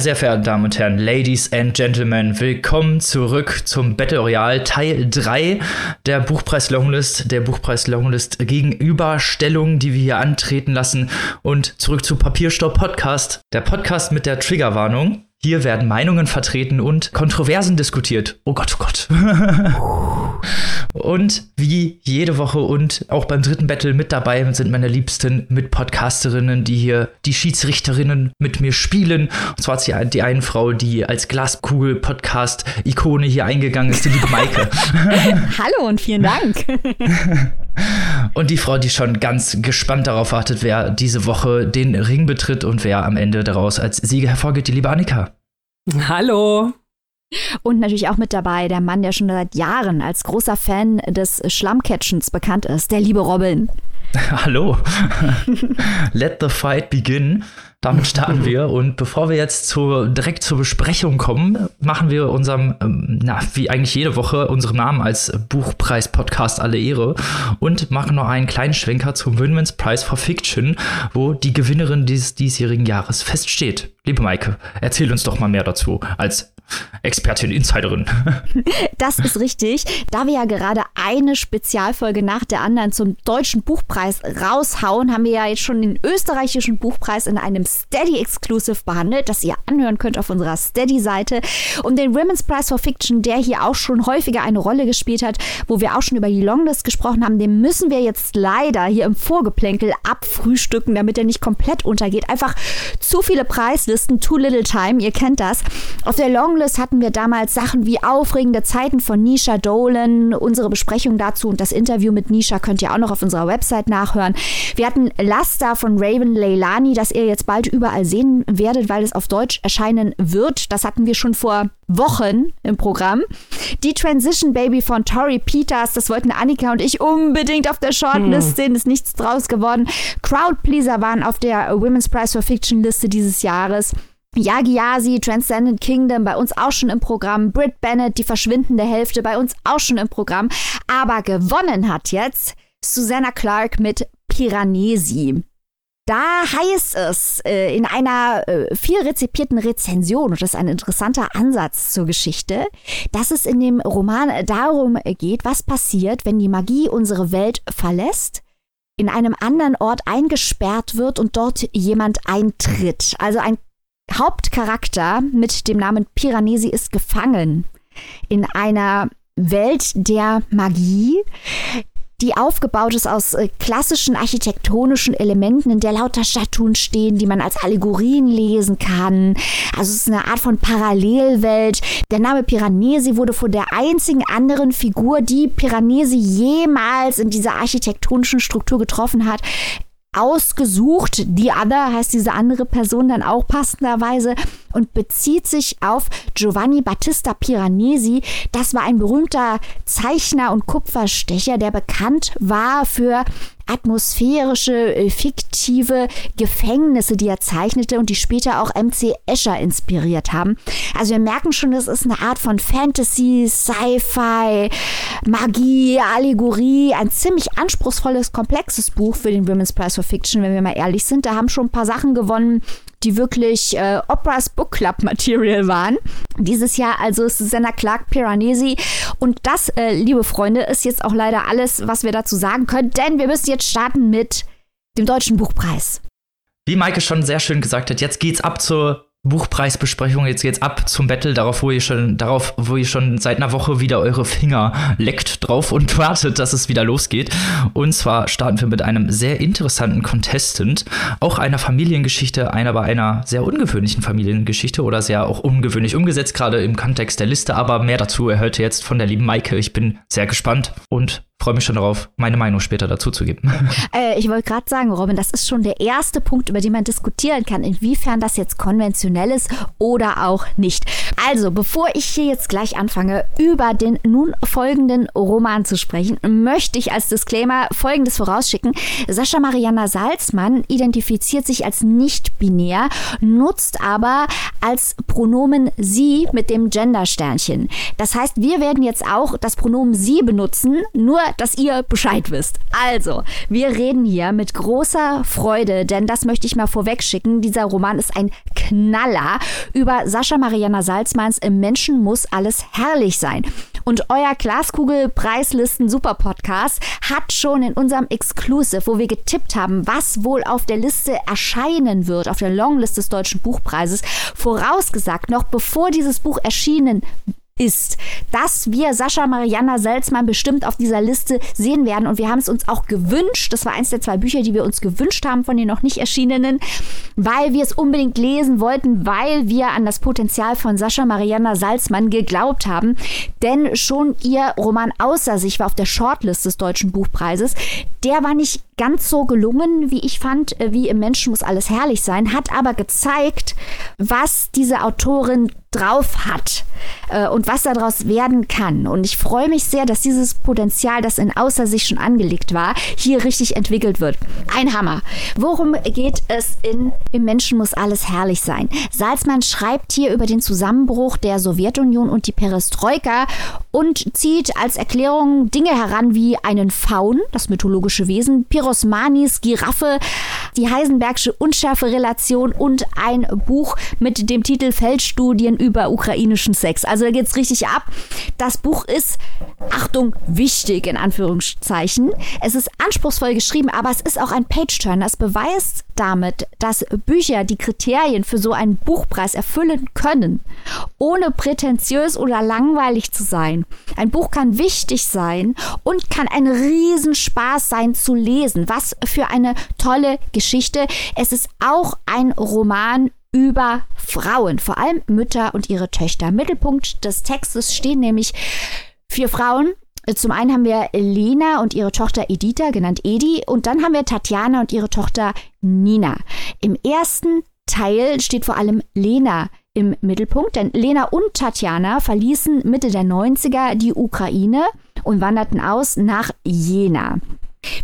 Meine sehr verehrten Damen und Herren, Ladies and Gentlemen, willkommen zurück zum Battle Royale Teil 3 der Buchpreis Longlist, der Buchpreis Longlist Gegenüberstellung, die wir hier antreten lassen und zurück zu Papierstopp Podcast, der Podcast mit der Triggerwarnung. Hier werden Meinungen vertreten und Kontroversen diskutiert. Oh Gott, oh Gott. und wie jede Woche und auch beim dritten Battle mit dabei sind meine liebsten Mitpodcasterinnen, die hier die Schiedsrichterinnen mit mir spielen. Und zwar ist die, die eine Frau, die als Glaskugel-Podcast-Ikone hier eingegangen ist, die liebe Maike. Hallo und vielen Dank. und die Frau, die schon ganz gespannt darauf wartet, wer diese Woche den Ring betritt und wer am Ende daraus als Sieger hervorgeht, die liebe Annika. Hallo. Und natürlich auch mit dabei der Mann, der schon seit Jahren als großer Fan des Schlammcatchens bekannt ist, der liebe Robin. Hallo. Let the fight begin. Damit starten wir. Und bevor wir jetzt zu, direkt zur Besprechung kommen, machen wir unserem, ähm, na, wie eigentlich jede Woche, unserem Namen als Buchpreis-Podcast alle Ehre und machen noch einen kleinen Schwenker zum Winman's Prize for Fiction, wo die Gewinnerin dieses diesjährigen Jahres feststeht. Liebe Maike, erzähl uns doch mal mehr dazu als Expertin, Insiderin. Das ist richtig. Da wir ja gerade eine Spezialfolge nach der anderen zum Deutschen Buchpreis raushauen, haben wir ja jetzt schon den österreichischen Buchpreis in einem Steady Exclusive behandelt, das ihr anhören könnt auf unserer Steady-Seite. Und den Women's Prize for Fiction, der hier auch schon häufiger eine Rolle gespielt hat, wo wir auch schon über die Longlist gesprochen haben, den müssen wir jetzt leider hier im Vorgeplänkel abfrühstücken, damit er nicht komplett untergeht. Einfach zu viele Preislisten, too little time, ihr kennt das. Auf der Longlist hatten wir damals Sachen wie aufregende Zeiten von Nisha Dolan. Unsere Besprechung dazu und das Interview mit Nisha könnt ihr auch noch auf unserer Website nachhören. Wir hatten Laster von Raven Leilani, das ihr jetzt bald überall sehen werdet, weil es auf Deutsch erscheinen wird. Das hatten wir schon vor Wochen im Programm. Die Transition Baby von Tori Peters, das wollten Annika und ich unbedingt auf der Shortlist hm. sehen, ist nichts draus geworden. Crowdpleaser waren auf der Women's Prize for Fiction Liste dieses Jahres. Yagi Yasi, Transcendent Kingdom, bei uns auch schon im Programm. Britt Bennett, die verschwindende Hälfte, bei uns auch schon im Programm. Aber gewonnen hat jetzt Susanna Clark mit Piranesi. Da heißt es äh, in einer äh, viel rezipierten Rezension, und das ist ein interessanter Ansatz zur Geschichte, dass es in dem Roman darum geht, was passiert, wenn die Magie unsere Welt verlässt, in einem anderen Ort eingesperrt wird und dort jemand eintritt. Also ein Hauptcharakter mit dem Namen Piranesi ist gefangen in einer Welt der Magie, die aufgebaut ist aus äh, klassischen architektonischen Elementen, in der lauter Statuen stehen, die man als Allegorien lesen kann. Also es ist eine Art von Parallelwelt. Der Name Piranesi wurde von der einzigen anderen Figur, die Piranesi jemals in dieser architektonischen Struktur getroffen hat, ausgesucht. Die Other heißt diese andere Person dann auch passenderweise und bezieht sich auf Giovanni Battista Piranesi. Das war ein berühmter Zeichner und Kupferstecher, der bekannt war für atmosphärische, äh, fiktive Gefängnisse, die er zeichnete und die später auch MC Escher inspiriert haben. Also wir merken schon, das ist eine Art von Fantasy, Sci-Fi, Magie, Allegorie, ein ziemlich anspruchsvolles, komplexes Buch für den Women's Prize for Fiction, wenn wir mal ehrlich sind. Da haben schon ein paar Sachen gewonnen, die wirklich äh, Operas Book Club Material waren. Dieses Jahr also Susanna Clark Piranesi. Und das, äh, liebe Freunde, ist jetzt auch leider alles, was wir dazu sagen können, denn wir müssen jetzt starten mit dem Deutschen Buchpreis. Wie Maike schon sehr schön gesagt hat, jetzt geht's ab zur Buchpreisbesprechung. Jetzt geht's ab zum Battle, darauf, wo ihr schon, darauf, wo ihr schon seit einer Woche wieder eure Finger leckt drauf und wartet, dass es wieder losgeht. Und zwar starten wir mit einem sehr interessanten Contestant, auch einer Familiengeschichte, einer bei einer sehr ungewöhnlichen Familiengeschichte oder sehr auch ungewöhnlich umgesetzt, gerade im Kontext der Liste. Aber mehr dazu erhört ihr jetzt von der lieben Maike. Ich bin sehr gespannt und freue mich schon darauf, meine Meinung später dazu zu geben. Äh, ich wollte gerade sagen, Robin, das ist schon der erste Punkt, über den man diskutieren kann, inwiefern das jetzt konventionell ist oder auch nicht. Also, bevor ich hier jetzt gleich anfange, über den nun folgenden Roman zu sprechen, möchte ich als Disclaimer Folgendes vorausschicken. Sascha Mariana Salzmann identifiziert sich als nicht-binär, nutzt aber als Pronomen sie mit dem Gendersternchen. Das heißt, wir werden jetzt auch das Pronomen sie benutzen, nur dass ihr Bescheid wisst. Also, wir reden hier mit großer Freude, denn das möchte ich mal vorweg schicken. Dieser Roman ist ein Knaller über Sascha Mariana Salzmanns Im Menschen muss alles herrlich sein. Und euer Glaskugel-Preislisten Super Podcast hat schon in unserem Exclusive, wo wir getippt haben, was wohl auf der Liste erscheinen wird, auf der Longlist des Deutschen Buchpreises, vorausgesagt, noch bevor dieses Buch erschienen ist, dass wir Sascha Mariana Selzmann bestimmt auf dieser Liste sehen werden. Und wir haben es uns auch gewünscht. Das war eins der zwei Bücher, die wir uns gewünscht haben von den noch nicht erschienenen, weil wir es unbedingt lesen wollten, weil wir an das Potenzial von Sascha Mariana Salzmann geglaubt haben. Denn schon ihr Roman Außer sich war auf der Shortlist des Deutschen Buchpreises. Der war nicht ganz so gelungen, wie ich fand, äh, wie im Menschen muss alles herrlich sein, hat aber gezeigt, was diese Autorin drauf hat äh, und was daraus werden kann. Und ich freue mich sehr, dass dieses Potenzial, das in Außer sich schon angelegt war, hier richtig entwickelt wird. Ein Hammer. Worum geht es in Im Menschen muss alles herrlich sein? Salzmann schreibt hier über den Zusammenbruch der Sowjetunion und die Perestroika und zieht als Erklärung Dinge heran wie einen Faun, das mythologische Wesen, Pirosmanis, Giraffe, die Heisenbergsche Unschärfe-Relation und ein Buch mit dem Titel Feldstudien über ukrainischen Sex. Also da geht's richtig ab. Das Buch ist, Achtung, wichtig in Anführungszeichen. Es ist anspruchsvoll geschrieben, aber es ist auch ein Page-Turner. Es beweist damit, dass Bücher die Kriterien für so einen Buchpreis erfüllen können, ohne prätentiös oder langweilig zu sein. Ein Buch kann wichtig sein und kann ein Riesenspaß sein zu lesen. Was für eine tolle Geschichte. Es ist auch ein Roman über Frauen, vor allem Mütter und ihre Töchter. Mittelpunkt des Textes stehen nämlich vier Frauen. Zum einen haben wir Lena und ihre Tochter Editha, genannt Edi, und dann haben wir Tatjana und ihre Tochter Nina. Im ersten Teil steht vor allem Lena im Mittelpunkt, denn Lena und Tatjana verließen Mitte der 90er die Ukraine und wanderten aus nach Jena.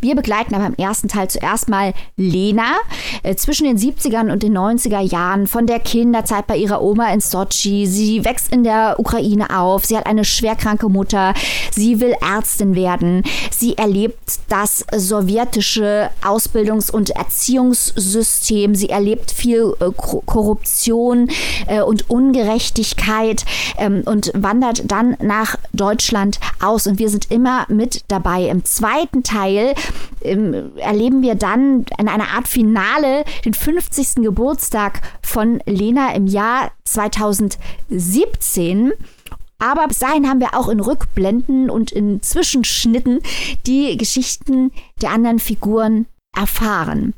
Wir begleiten aber im ersten Teil zuerst mal Lena äh, zwischen den 70ern und den 90er Jahren von der Kinderzeit bei ihrer Oma in Sochi. Sie wächst in der Ukraine auf. Sie hat eine schwerkranke Mutter. Sie will Ärztin werden. Sie erlebt das sowjetische Ausbildungs- und Erziehungssystem. Sie erlebt viel äh, Korruption äh, und Ungerechtigkeit ähm, und wandert dann nach Deutschland aus. Und wir sind immer mit dabei. Im zweiten Teil ähm, erleben wir dann in einer Art Finale den 50. Geburtstag von Lena im Jahr 2017. Aber bis dahin haben wir auch in Rückblenden und in Zwischenschnitten die Geschichten der anderen Figuren erfahren.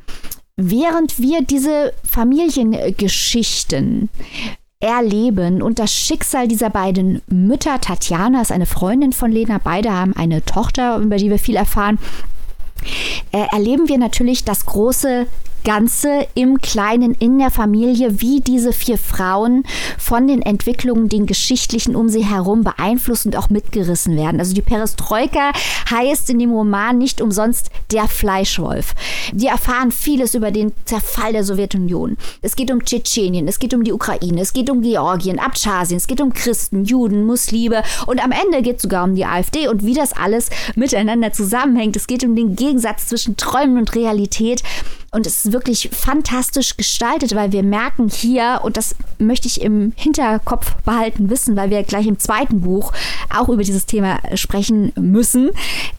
Während wir diese Familiengeschichten erleben und das Schicksal dieser beiden Mütter, Tatjana ist eine Freundin von Lena, beide haben eine Tochter, über die wir viel erfahren, äh, erleben wir natürlich das große Ganze im Kleinen in der Familie, wie diese vier Frauen von den Entwicklungen, den geschichtlichen um sie herum beeinflusst und auch mitgerissen werden. Also die Perestroika heißt in dem Roman nicht umsonst der Fleischwolf. Wir erfahren vieles über den Zerfall der Sowjetunion. Es geht um Tschetschenien, es geht um die Ukraine, es geht um Georgien, Abchasien, es geht um Christen, Juden, Muslime und am Ende geht es sogar um die AfD und wie das alles miteinander zusammenhängt. Es geht um den Gegensatz zwischen Träumen und Realität. Und es ist wirklich fantastisch gestaltet, weil wir merken hier, und das möchte ich im Hinterkopf behalten wissen, weil wir gleich im zweiten Buch auch über dieses Thema sprechen müssen,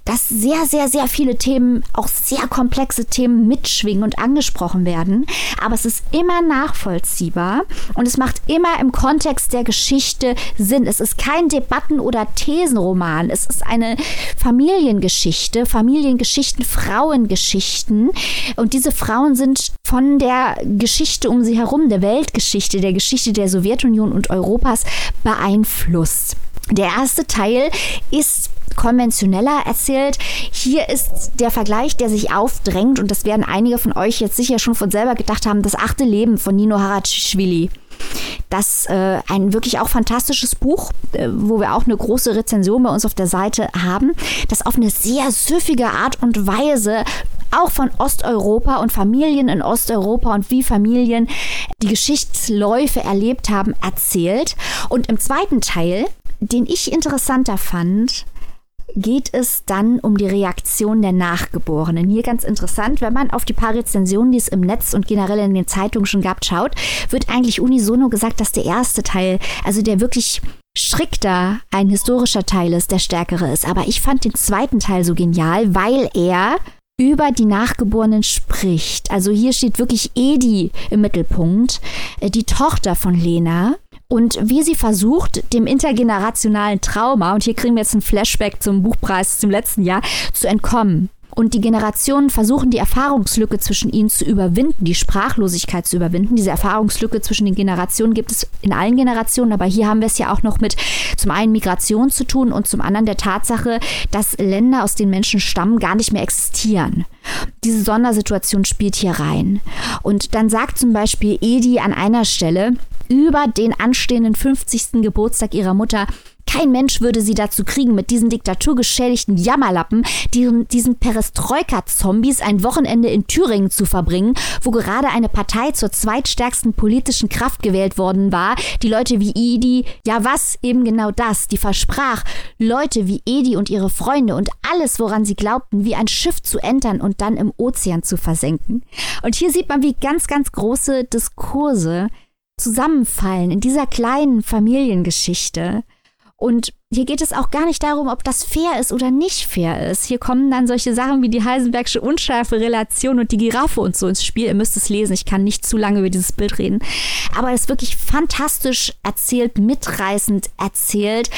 dass sehr, sehr, sehr viele Themen, auch sehr komplexe Themen mitschwingen und angesprochen werden. Aber es ist immer nachvollziehbar und es macht immer im Kontext der Geschichte Sinn. Es ist kein Debatten- oder Thesenroman. Es ist eine Familiengeschichte, Familiengeschichten, Frauengeschichten. Und diese Frauen sind von der Geschichte um sie herum, der Weltgeschichte, der Geschichte der Sowjetunion und Europas beeinflusst. Der erste Teil ist konventioneller erzählt. Hier ist der Vergleich, der sich aufdrängt, und das werden einige von euch jetzt sicher schon von selber gedacht haben, das achte Leben von Nino Harashvili. Das äh, ein wirklich auch fantastisches Buch, äh, wo wir auch eine große Rezension bei uns auf der Seite haben, das auf eine sehr süffige Art und Weise auch von Osteuropa und Familien in Osteuropa und wie Familien die Geschichtsläufe erlebt haben, erzählt. Und im zweiten Teil, den ich interessanter fand, geht es dann um die Reaktion der Nachgeborenen. Hier ganz interessant, wenn man auf die paar Rezensionen, die es im Netz und generell in den Zeitungen schon gab, schaut, wird eigentlich unisono gesagt, dass der erste Teil, also der wirklich strikter ein historischer Teil ist, der stärkere ist. Aber ich fand den zweiten Teil so genial, weil er über die Nachgeborenen spricht. Also hier steht wirklich Edi im Mittelpunkt, äh, die Tochter von Lena. Und wie sie versucht, dem intergenerationalen Trauma, und hier kriegen wir jetzt ein Flashback zum Buchpreis zum letzten Jahr, zu entkommen. Und die Generationen versuchen, die Erfahrungslücke zwischen ihnen zu überwinden, die Sprachlosigkeit zu überwinden. Diese Erfahrungslücke zwischen den Generationen gibt es in allen Generationen, aber hier haben wir es ja auch noch mit zum einen Migration zu tun und zum anderen der Tatsache, dass Länder, aus denen Menschen stammen, gar nicht mehr existieren. Diese Sondersituation spielt hier rein. Und dann sagt zum Beispiel Edi an einer Stelle, über den anstehenden 50. Geburtstag ihrer Mutter kein Mensch würde sie dazu kriegen, mit diesen diktaturgeschädigten Jammerlappen, diesen, diesen Perestroika-Zombies ein Wochenende in Thüringen zu verbringen, wo gerade eine Partei zur zweitstärksten politischen Kraft gewählt worden war. Die Leute wie Edi, ja was, eben genau das, die versprach, Leute wie Edi und ihre Freunde und alles, woran sie glaubten, wie ein Schiff zu entern und dann im Ozean zu versenken. Und hier sieht man, wie ganz, ganz große Diskurse zusammenfallen in dieser kleinen Familiengeschichte. Und hier geht es auch gar nicht darum, ob das fair ist oder nicht fair ist. Hier kommen dann solche Sachen wie die Heisenbergsche unscharfe Relation und die Giraffe und so ins Spiel. Ihr müsst es lesen, ich kann nicht zu lange über dieses Bild reden. Aber es ist wirklich fantastisch erzählt, mitreißend erzählt.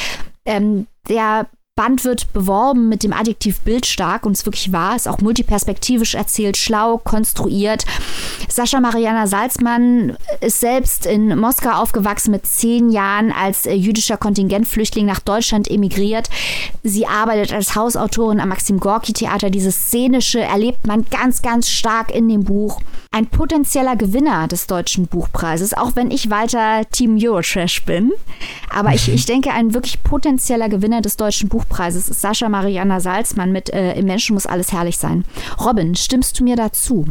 Ähm, der Band wird beworben mit dem Adjektiv bildstark und es wirklich wahr, ist auch multiperspektivisch erzählt, schlau, konstruiert. Sascha Mariana Salzmann ist selbst in Moskau aufgewachsen mit zehn Jahren als äh, jüdischer Kontingentflüchtling nach Deutschland emigriert. Sie arbeitet als Hausautorin am Maxim Gorki Theater. Dieses Szenische erlebt man ganz, ganz stark in dem Buch. Ein potenzieller Gewinner des Deutschen Buchpreises, auch wenn ich weiter Team Eurotrash bin. Aber ich, ich denke, ein wirklich potenzieller Gewinner des Deutschen Buchpreises Buchpreises ist Sascha Mariana Salzmann mit äh, Im Menschen muss alles herrlich sein. Robin, stimmst du mir dazu?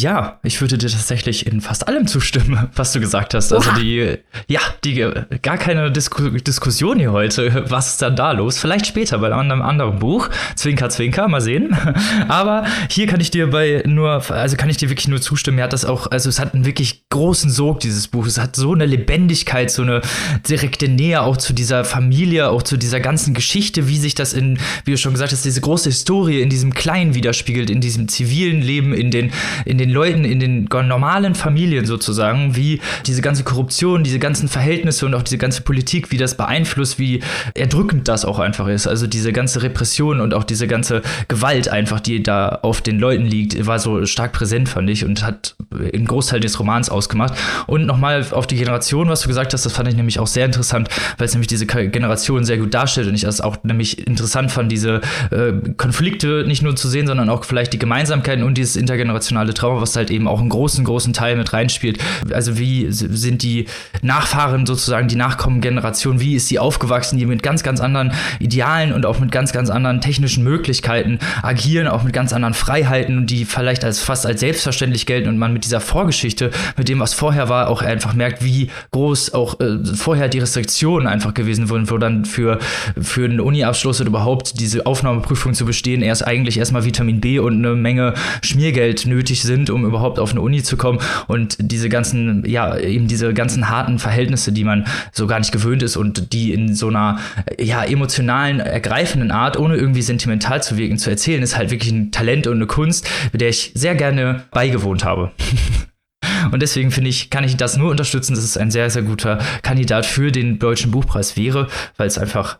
Ja, ich würde dir tatsächlich in fast allem zustimmen, was du gesagt hast. Also die, ja, die gar keine Disku Diskussion hier heute. Was ist dann da los? Vielleicht später bei einem anderen Buch. Zwinker, Zwinker, mal sehen. Aber hier kann ich dir bei nur, also kann ich dir wirklich nur zustimmen. Er hat das auch, also es hat einen wirklich großen Sog, dieses Buch. Es hat so eine Lebendigkeit, so eine direkte Nähe auch zu dieser Familie, auch zu dieser ganzen Geschichte, wie sich das in, wie du schon gesagt hast, diese große Historie in diesem Kleinen widerspiegelt, in diesem zivilen Leben, in den, in den Leuten, in den normalen Familien sozusagen, wie diese ganze Korruption, diese ganzen Verhältnisse und auch diese ganze Politik, wie das beeinflusst, wie erdrückend das auch einfach ist. Also diese ganze Repression und auch diese ganze Gewalt einfach, die da auf den Leuten liegt, war so stark präsent, fand ich, und hat einen Großteil des Romans ausgemacht. Und nochmal auf die Generation, was du gesagt hast, das fand ich nämlich auch sehr interessant, weil es nämlich diese Generation sehr gut darstellt und ich das auch nämlich interessant fand, diese äh, Konflikte nicht nur zu sehen, sondern auch vielleicht die Gemeinsamkeiten und dieses intergenerationale Trauma Trauma, was halt eben auch einen großen, großen Teil mit reinspielt. Also wie sind die Nachfahren sozusagen, die Nachkommengeneration, wie ist sie aufgewachsen, die mit ganz, ganz anderen Idealen und auch mit ganz, ganz anderen technischen Möglichkeiten agieren, auch mit ganz anderen Freiheiten die vielleicht als fast als selbstverständlich gelten und man mit dieser Vorgeschichte, mit dem, was vorher war, auch einfach merkt, wie groß auch äh, vorher die Restriktionen einfach gewesen wurden, wo dann für, für einen Uni-Abschluss oder überhaupt diese Aufnahmeprüfung zu bestehen, erst eigentlich erstmal Vitamin B und eine Menge Schmiergeld nötig sind, sind, um überhaupt auf eine Uni zu kommen und diese ganzen, ja, eben diese ganzen harten Verhältnisse, die man so gar nicht gewöhnt ist und die in so einer, ja, emotionalen, ergreifenden Art, ohne irgendwie sentimental zu wirken, zu erzählen, ist halt wirklich ein Talent und eine Kunst, mit der ich sehr gerne beigewohnt habe. Und deswegen finde ich, kann ich das nur unterstützen, dass es ein sehr, sehr guter Kandidat für den Deutschen Buchpreis wäre, weil es einfach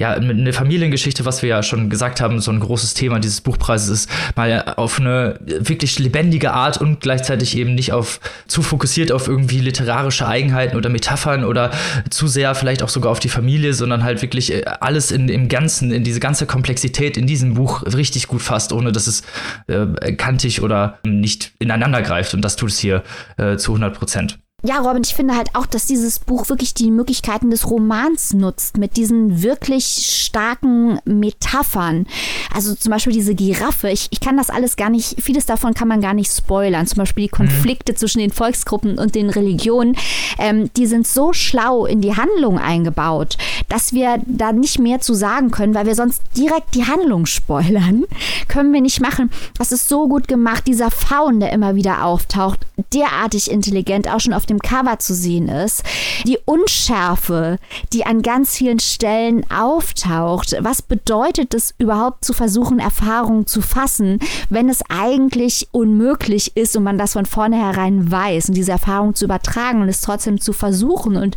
ja, eine Familiengeschichte, was wir ja schon gesagt haben, so ein großes Thema dieses Buchpreises ist, mal auf eine wirklich lebendige Art und gleichzeitig eben nicht auf zu fokussiert auf irgendwie literarische Eigenheiten oder Metaphern oder zu sehr vielleicht auch sogar auf die Familie, sondern halt wirklich äh, alles in, im Ganzen, in diese ganze Komplexität in diesem Buch richtig gut fasst, ohne dass es äh, kantig oder nicht ineinander greift. Und das tut es hier äh, zu 100 Prozent. Ja, Robin, ich finde halt auch, dass dieses Buch wirklich die Möglichkeiten des Romans nutzt, mit diesen wirklich starken Metaphern. Also zum Beispiel diese Giraffe. Ich, ich kann das alles gar nicht, vieles davon kann man gar nicht spoilern. Zum Beispiel die Konflikte mhm. zwischen den Volksgruppen und den Religionen. Ähm, die sind so schlau in die Handlung eingebaut, dass wir da nicht mehr zu sagen können, weil wir sonst direkt die Handlung spoilern. Können wir nicht machen. Das ist so gut gemacht. Dieser Faun, der immer wieder auftaucht, derartig intelligent, auch schon auf dem Cover zu sehen ist. Die Unschärfe, die an ganz vielen Stellen auftaucht. Was bedeutet es überhaupt zu versuchen, Erfahrungen zu fassen, wenn es eigentlich unmöglich ist und man das von vornherein weiß und diese Erfahrung zu übertragen und es trotzdem zu versuchen. Und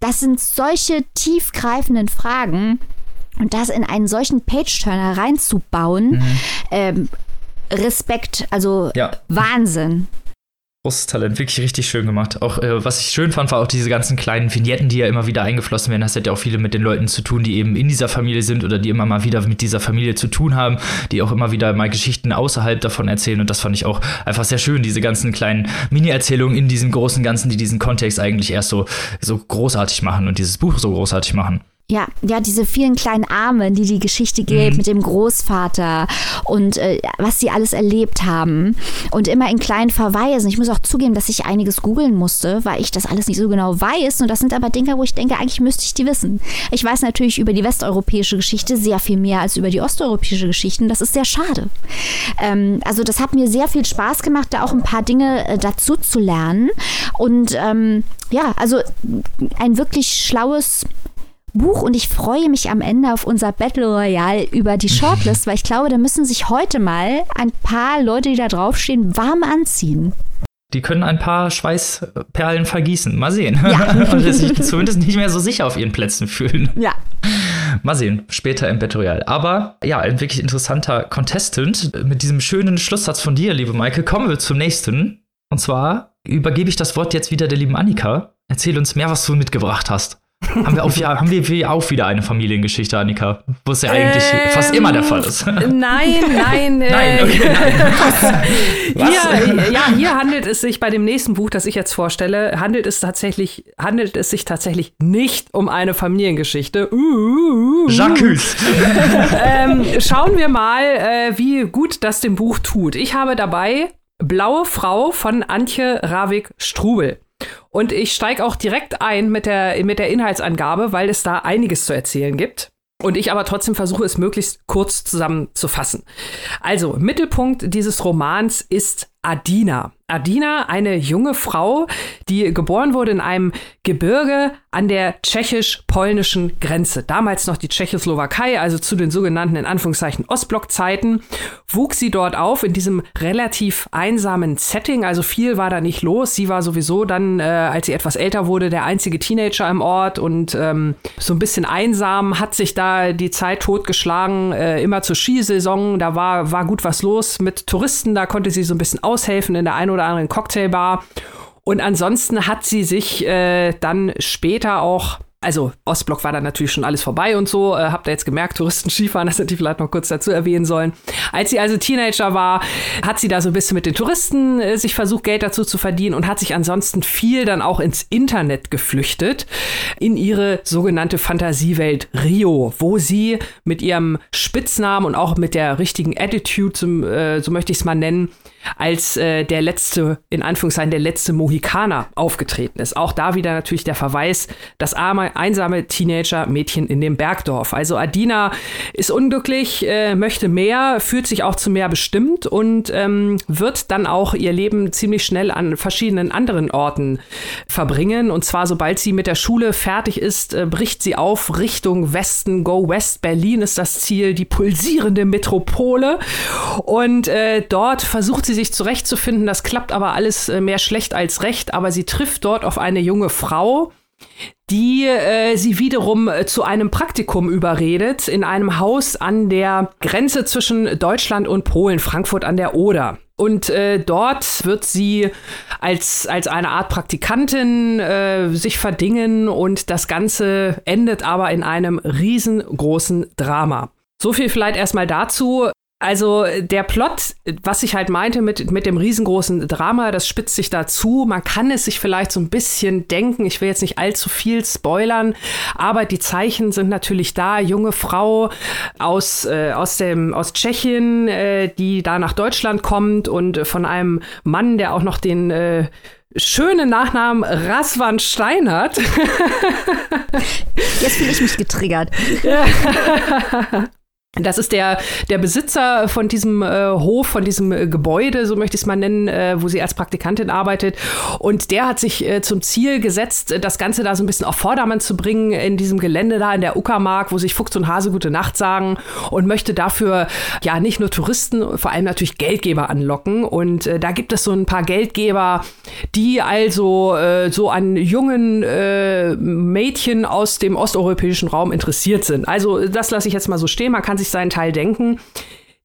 das sind solche tiefgreifenden Fragen. Und das in einen solchen Page-Turner reinzubauen, mhm. ähm, Respekt, also ja. Wahnsinn großes Talent, wirklich richtig schön gemacht. Auch äh, was ich schön fand, war auch diese ganzen kleinen Vignetten, die ja immer wieder eingeflossen werden. Das hat ja auch viele mit den Leuten zu tun, die eben in dieser Familie sind oder die immer mal wieder mit dieser Familie zu tun haben, die auch immer wieder mal Geschichten außerhalb davon erzählen. Und das fand ich auch einfach sehr schön, diese ganzen kleinen Mini-Erzählungen in diesem großen Ganzen, die diesen Kontext eigentlich erst so, so großartig machen und dieses Buch so großartig machen. Ja, ja, diese vielen kleinen Arme, die die Geschichte geht mhm. mit dem Großvater und äh, was sie alles erlebt haben und immer in kleinen Verweisen. Ich muss auch zugeben, dass ich einiges googeln musste, weil ich das alles nicht so genau weiß und das sind aber Dinge, wo ich denke, eigentlich müsste ich die wissen. Ich weiß natürlich über die westeuropäische Geschichte sehr viel mehr als über die osteuropäische Geschichte und das ist sehr schade. Ähm, also das hat mir sehr viel Spaß gemacht, da auch ein paar Dinge äh, dazu zu lernen und ähm, ja, also ein wirklich schlaues Buch und ich freue mich am Ende auf unser Battle Royale über die Shortlist, weil ich glaube, da müssen sich heute mal ein paar Leute, die da draufstehen, warm anziehen. Die können ein paar Schweißperlen vergießen. Mal sehen. Ja. und sich zumindest nicht mehr so sicher auf ihren Plätzen fühlen. Ja. Mal sehen, später im Battle Royale. Aber ja, ein wirklich interessanter Contestant. Mit diesem schönen Schlusssatz von dir, liebe Maike, kommen wir zum nächsten. Und zwar übergebe ich das Wort jetzt wieder der lieben Annika. Erzähl uns mehr, was du mitgebracht hast haben wir, auch, haben wir auch wieder eine Familiengeschichte, Annika, wo es ja eigentlich ähm, fast immer der Fall ist. Nein, nein. Äh, nein, okay, nein. hier, ja, hier handelt es sich bei dem nächsten Buch, das ich jetzt vorstelle, handelt es tatsächlich, handelt es sich tatsächlich nicht um eine Familiengeschichte. Uh, uh, uh. Jacques. ähm, schauen wir mal, äh, wie gut das dem Buch tut. Ich habe dabei Blaue Frau von Antje Ravik-Strubel. Und ich steige auch direkt ein mit der, mit der Inhaltsangabe, weil es da einiges zu erzählen gibt. Und ich aber trotzdem versuche, es möglichst kurz zusammenzufassen. Also, Mittelpunkt dieses Romans ist Adina. Adina, eine junge Frau, die geboren wurde in einem Gebirge an der tschechisch-polnischen Grenze. Damals noch die Tschechoslowakei, also zu den sogenannten in Anführungszeichen Ostblockzeiten, wuchs sie dort auf in diesem relativ einsamen Setting. Also viel war da nicht los. Sie war sowieso dann, äh, als sie etwas älter wurde, der einzige Teenager im Ort und ähm, so ein bisschen einsam, hat sich da die Zeit totgeschlagen, äh, immer zur Skisaison. Da war, war gut was los mit Touristen, da konnte sie so ein bisschen aushelfen in der einen oder anderen Cocktailbar. Und ansonsten hat sie sich äh, dann später auch also Ostblock war dann natürlich schon alles vorbei und so. Äh, habt ihr jetzt gemerkt, Touristen Skifahren, das hätte ich vielleicht noch kurz dazu erwähnen sollen. Als sie also Teenager war, hat sie da so ein bisschen mit den Touristen äh, sich versucht, Geld dazu zu verdienen und hat sich ansonsten viel dann auch ins Internet geflüchtet, in ihre sogenannte Fantasiewelt Rio, wo sie mit ihrem Spitznamen und auch mit der richtigen Attitude, zum, äh, so möchte ich es mal nennen, als äh, der letzte, in Anführungszeichen, der letzte Mohikaner aufgetreten ist. Auch da wieder natürlich der Verweis, das arme, einsame Teenager-Mädchen in dem Bergdorf. Also Adina ist unglücklich, äh, möchte mehr, fühlt sich auch zu mehr bestimmt und ähm, wird dann auch ihr Leben ziemlich schnell an verschiedenen anderen Orten verbringen. Und zwar, sobald sie mit der Schule fertig ist, äh, bricht sie auf Richtung Westen, Go West. Berlin ist das Ziel, die pulsierende Metropole. Und äh, dort versucht sie sich zurechtzufinden. Das klappt aber alles äh, mehr schlecht als recht. Aber sie trifft dort auf eine junge Frau, die äh, sie wiederum äh, zu einem Praktikum überredet in einem Haus an der Grenze zwischen Deutschland und Polen, Frankfurt an der Oder. Und äh, dort wird sie als, als eine Art Praktikantin äh, sich verdingen und das Ganze endet aber in einem riesengroßen Drama. So viel vielleicht erstmal dazu. Also der Plot, was ich halt meinte mit, mit dem riesengroßen Drama, das spitzt sich dazu. Man kann es sich vielleicht so ein bisschen denken. Ich will jetzt nicht allzu viel spoilern, aber die Zeichen sind natürlich da. Junge Frau aus, äh, aus, dem, aus Tschechien, äh, die da nach Deutschland kommt und von einem Mann, der auch noch den äh, schönen Nachnamen Raswan Stein hat. Jetzt fühle ich mich getriggert. Das ist der, der Besitzer von diesem äh, Hof, von diesem äh, Gebäude, so möchte ich es mal nennen, äh, wo sie als Praktikantin arbeitet. Und der hat sich äh, zum Ziel gesetzt, äh, das Ganze da so ein bisschen auf Vordermann zu bringen in diesem Gelände da in der Uckermark, wo sich Fuchs und Hase gute Nacht sagen und möchte dafür ja nicht nur Touristen, vor allem natürlich Geldgeber anlocken. Und äh, da gibt es so ein paar Geldgeber, die also so an jungen Mädchen aus dem osteuropäischen Raum interessiert sind. Also das lasse ich jetzt mal so stehen. Man kann sich sich seinen Teil denken.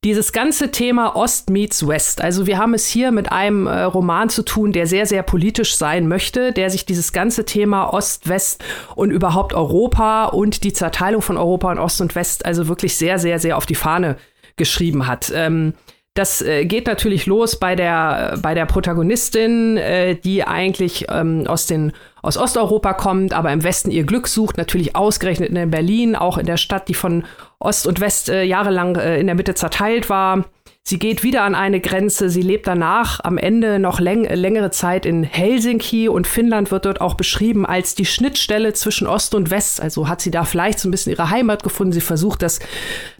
Dieses ganze Thema Ost meets West. Also wir haben es hier mit einem äh, Roman zu tun, der sehr, sehr politisch sein möchte, der sich dieses ganze Thema Ost, West und überhaupt Europa und die Zerteilung von Europa in Ost und West also wirklich sehr, sehr, sehr auf die Fahne geschrieben hat. Ähm, das äh, geht natürlich los bei der, bei der Protagonistin, äh, die eigentlich ähm, aus, den, aus Osteuropa kommt, aber im Westen ihr Glück sucht, natürlich ausgerechnet in Berlin, auch in der Stadt, die von Ost und West äh, jahrelang äh, in der Mitte zerteilt war. Sie geht wieder an eine Grenze. Sie lebt danach am Ende noch läng längere Zeit in Helsinki und Finnland wird dort auch beschrieben als die Schnittstelle zwischen Ost und West. Also hat sie da vielleicht so ein bisschen ihre Heimat gefunden. Sie versucht das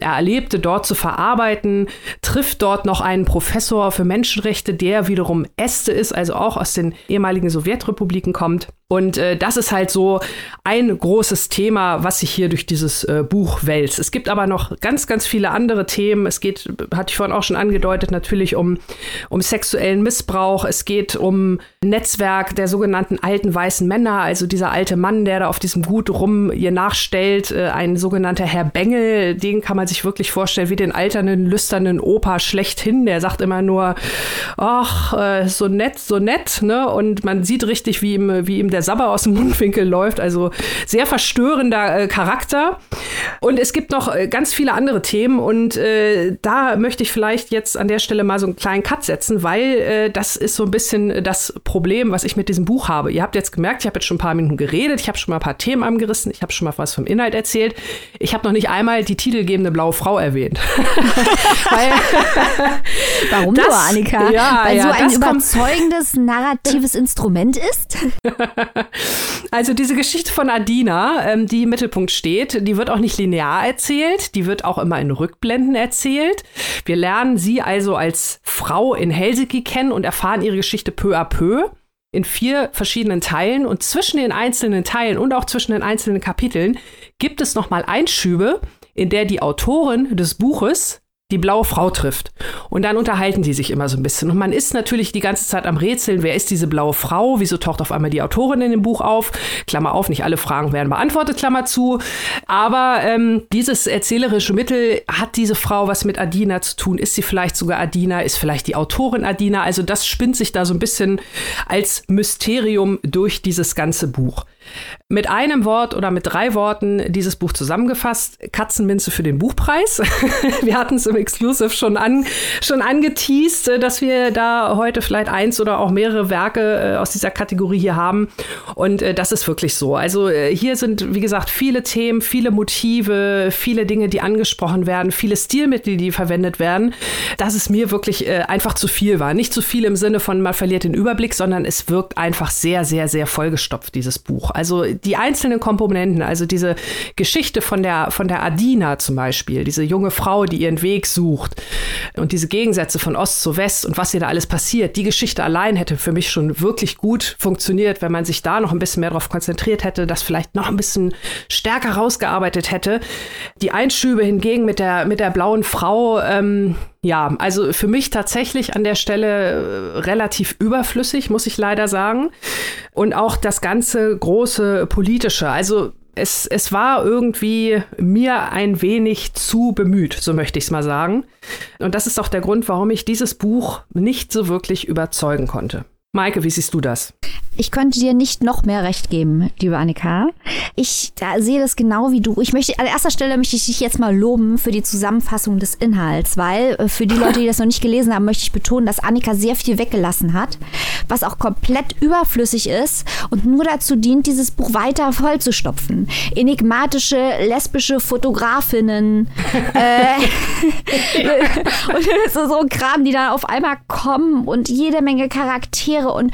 Erlebte dort zu verarbeiten, trifft dort noch einen Professor für Menschenrechte, der wiederum Este ist, also auch aus den ehemaligen Sowjetrepubliken kommt. Und äh, das ist halt so ein großes Thema, was sich hier durch dieses äh, Buch wälzt. Es gibt aber noch ganz, ganz viele andere Themen. Es geht, hatte ich vorhin auch schon angedeutet, natürlich um, um sexuellen Missbrauch. Es geht um Netzwerk der sogenannten alten weißen Männer, also dieser alte Mann, der da auf diesem Gut rum ihr nachstellt, äh, ein sogenannter Herr Bengel, den kann man sich wirklich vorstellen wie den alternden, lüsternen Opa schlechthin. Der sagt immer nur, ach, äh, so nett, so nett, ne? Und man sieht richtig, wie ihm, wie ihm der Sabber aus dem Mundwinkel läuft. Also sehr verstörender äh, Charakter. Und es gibt noch äh, ganz viele andere Themen und äh, da möchte ich vielleicht jetzt an der Stelle mal so einen kleinen Cut setzen, weil äh, das ist so ein bisschen das Problem, was ich mit diesem Buch habe. Ihr habt jetzt gemerkt, ich habe jetzt schon ein paar Minuten geredet, ich habe schon mal ein paar Themen angerissen, ich habe schon mal was vom Inhalt erzählt. Ich habe noch nicht einmal die titelgebende blaue Frau erwähnt. Warum das, nur, Annika? Ja, Weil ja, so ein überzeugendes narratives Instrument ist? Also diese Geschichte von Adina, ähm, die im Mittelpunkt steht, die wird auch nicht linear erzählt, die wird auch immer in Rückblenden erzählt. Wir lernen sie also als Frau in Helsinki kennen und erfahren ihre Geschichte peu à peu in vier verschiedenen Teilen und zwischen den einzelnen Teilen und auch zwischen den einzelnen Kapiteln gibt es nochmal Einschübe, in der die Autorin des Buches die blaue Frau trifft. Und dann unterhalten die sich immer so ein bisschen. Und man ist natürlich die ganze Zeit am Rätseln, wer ist diese blaue Frau? Wieso taucht auf einmal die Autorin in dem Buch auf? Klammer auf, nicht alle Fragen werden beantwortet, Klammer zu. Aber ähm, dieses erzählerische Mittel hat diese Frau was mit Adina zu tun? Ist sie vielleicht sogar Adina? Ist vielleicht die Autorin Adina? Also das spinnt sich da so ein bisschen als Mysterium durch dieses ganze Buch. Mit einem Wort oder mit drei Worten dieses Buch zusammengefasst. Katzenminze für den Buchpreis. wir hatten es im Exclusive schon, an, schon angeteased, dass wir da heute vielleicht eins oder auch mehrere Werke äh, aus dieser Kategorie hier haben. Und äh, das ist wirklich so. Also äh, hier sind, wie gesagt, viele Themen, viele Motive, viele Dinge, die angesprochen werden, viele Stilmittel, die verwendet werden, dass es mir wirklich einfach zu viel war. Nicht zu viel im Sinne von, man verliert den Überblick, sondern es wirkt einfach sehr, sehr, sehr vollgestopft, dieses Buch. Also die einzelnen Komponenten, also diese Geschichte von der, von der Adina zum Beispiel, diese junge Frau, die ihren Weg sucht und diese Gegensätze von Ost zu West und was ihr da alles passiert, die Geschichte allein hätte für mich schon wirklich gut funktioniert, wenn man sich da noch ein bisschen mehr darauf konzentriert hätte, das vielleicht noch ein bisschen stärker rausgearbeitet hätte. Die Einschübe hingegen mit der, mit der blauen Frau, ähm, ja, also für mich tatsächlich an der Stelle äh, relativ überflüssig, muss ich leider sagen. Und auch das ganze große politische. Also es, es war irgendwie mir ein wenig zu bemüht, so möchte ich es mal sagen. Und das ist auch der Grund, warum ich dieses Buch nicht so wirklich überzeugen konnte. Maike, wie siehst du das? Ich könnte dir nicht noch mehr recht geben, liebe Annika. ich da sehe das genau wie du. Ich möchte, an erster Stelle möchte ich dich jetzt mal loben für die Zusammenfassung des Inhalts, weil äh, für die Leute, die das noch nicht gelesen haben, möchte ich betonen, dass Annika sehr viel weggelassen hat, was auch komplett überflüssig ist und nur dazu dient, dieses Buch weiter vollzustopfen. Enigmatische, lesbische Fotografinnen äh, und so, so Kram, die da auf einmal kommen und jede Menge Charaktere und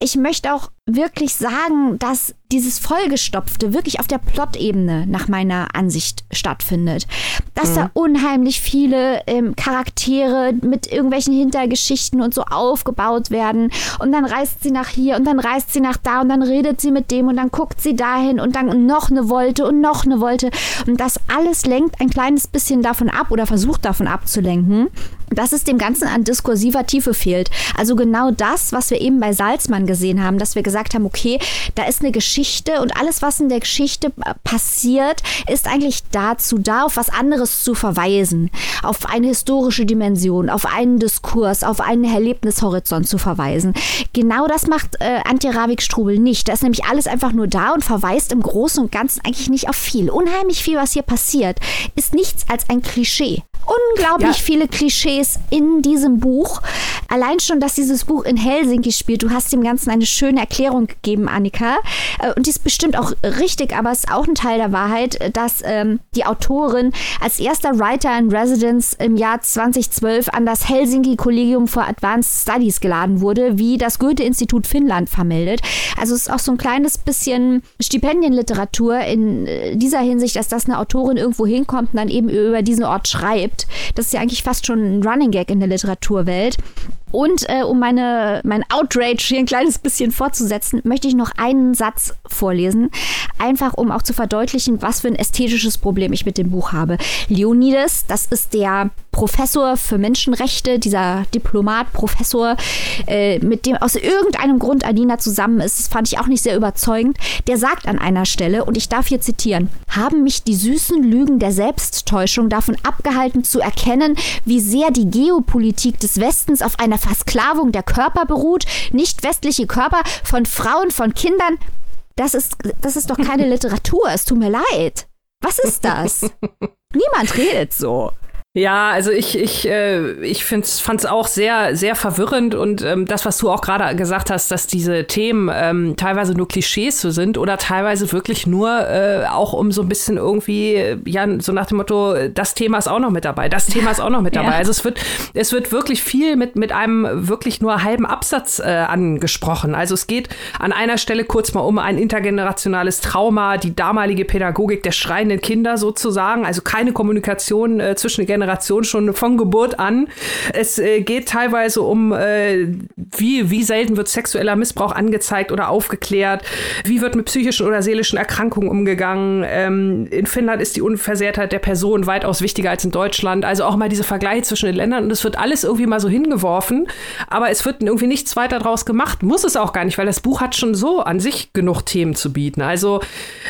ich möchte auch wirklich sagen, dass dieses Vollgestopfte wirklich auf der Plot-Ebene nach meiner Ansicht stattfindet. Dass mhm. da unheimlich viele ähm, Charaktere mit irgendwelchen Hintergeschichten und so aufgebaut werden und dann reist sie nach hier und dann reist sie nach da und dann redet sie mit dem und dann guckt sie dahin und dann noch eine Wolte und noch eine Wolte und das alles lenkt ein kleines bisschen davon ab oder versucht davon abzulenken, dass es dem Ganzen an diskursiver Tiefe fehlt. Also genau das, was wir eben bei Salzmann gesehen haben, dass wir gesagt haben, okay, da ist eine Geschichte und alles, was in der Geschichte passiert, ist eigentlich dazu da, auf was anderes zu verweisen, auf eine historische Dimension, auf einen Diskurs, auf einen Erlebnishorizont zu verweisen. Genau das macht äh, Antje Ravik-Strubel nicht. Da ist nämlich alles einfach nur da und verweist im Großen und Ganzen eigentlich nicht auf viel. Unheimlich viel, was hier passiert, ist nichts als ein Klischee unglaublich ja. viele Klischees in diesem Buch. Allein schon, dass dieses Buch in Helsinki spielt. Du hast dem Ganzen eine schöne Erklärung gegeben, Annika. Äh, und die ist bestimmt auch richtig, aber es ist auch ein Teil der Wahrheit, dass ähm, die Autorin als erster Writer in Residence im Jahr 2012 an das Helsinki Collegium for Advanced Studies geladen wurde, wie das Goethe-Institut Finnland vermeldet. Also es ist auch so ein kleines bisschen Stipendienliteratur in äh, dieser Hinsicht, dass das eine Autorin irgendwo hinkommt und dann eben über diesen Ort schreibt gibt. Das ist ja eigentlich fast schon ein Running Gag in der Literaturwelt. Und äh, um meine, mein Outrage hier ein kleines bisschen fortzusetzen, möchte ich noch einen Satz vorlesen. Einfach um auch zu verdeutlichen, was für ein ästhetisches Problem ich mit dem Buch habe. Leonidas, das ist der Professor für Menschenrechte, dieser Diplomat, Professor, äh, mit dem aus irgendeinem Grund Alina zusammen ist. Das fand ich auch nicht sehr überzeugend. Der sagt an einer Stelle, und ich darf hier zitieren, haben mich die süßen Lügen der Selbsttäuschung davon abgehalten zu erkennen, wie sehr die Geopolitik des Westens auf einer Versklavung der Körper beruht, nicht westliche Körper von Frauen, von Kindern. Das ist, das ist doch keine Literatur, es tut mir leid. Was ist das? Niemand redet so. Ja, also ich, ich, äh, ich fand es auch sehr, sehr verwirrend und ähm, das, was du auch gerade gesagt hast, dass diese Themen ähm, teilweise nur Klischees so sind oder teilweise wirklich nur äh, auch um so ein bisschen irgendwie, ja, so nach dem Motto, das Thema ist auch noch mit dabei, das Thema ist auch noch mit dabei. Ja. Also es wird, es wird wirklich viel mit, mit einem wirklich nur halben Absatz äh, angesprochen. Also es geht an einer Stelle kurz mal um ein intergenerationales Trauma, die damalige Pädagogik der schreienden Kinder sozusagen, also keine Kommunikation äh, zwischen den Generationen Generation schon von Geburt an. Es äh, geht teilweise um, äh, wie, wie selten wird sexueller Missbrauch angezeigt oder aufgeklärt, wie wird mit psychischen oder seelischen Erkrankungen umgegangen. Ähm, in Finnland ist die Unversehrtheit der Person weitaus wichtiger als in Deutschland. Also auch mal diese Vergleiche zwischen den Ländern und es wird alles irgendwie mal so hingeworfen, aber es wird irgendwie nichts weiter draus gemacht. Muss es auch gar nicht, weil das Buch hat schon so an sich genug Themen zu bieten. Also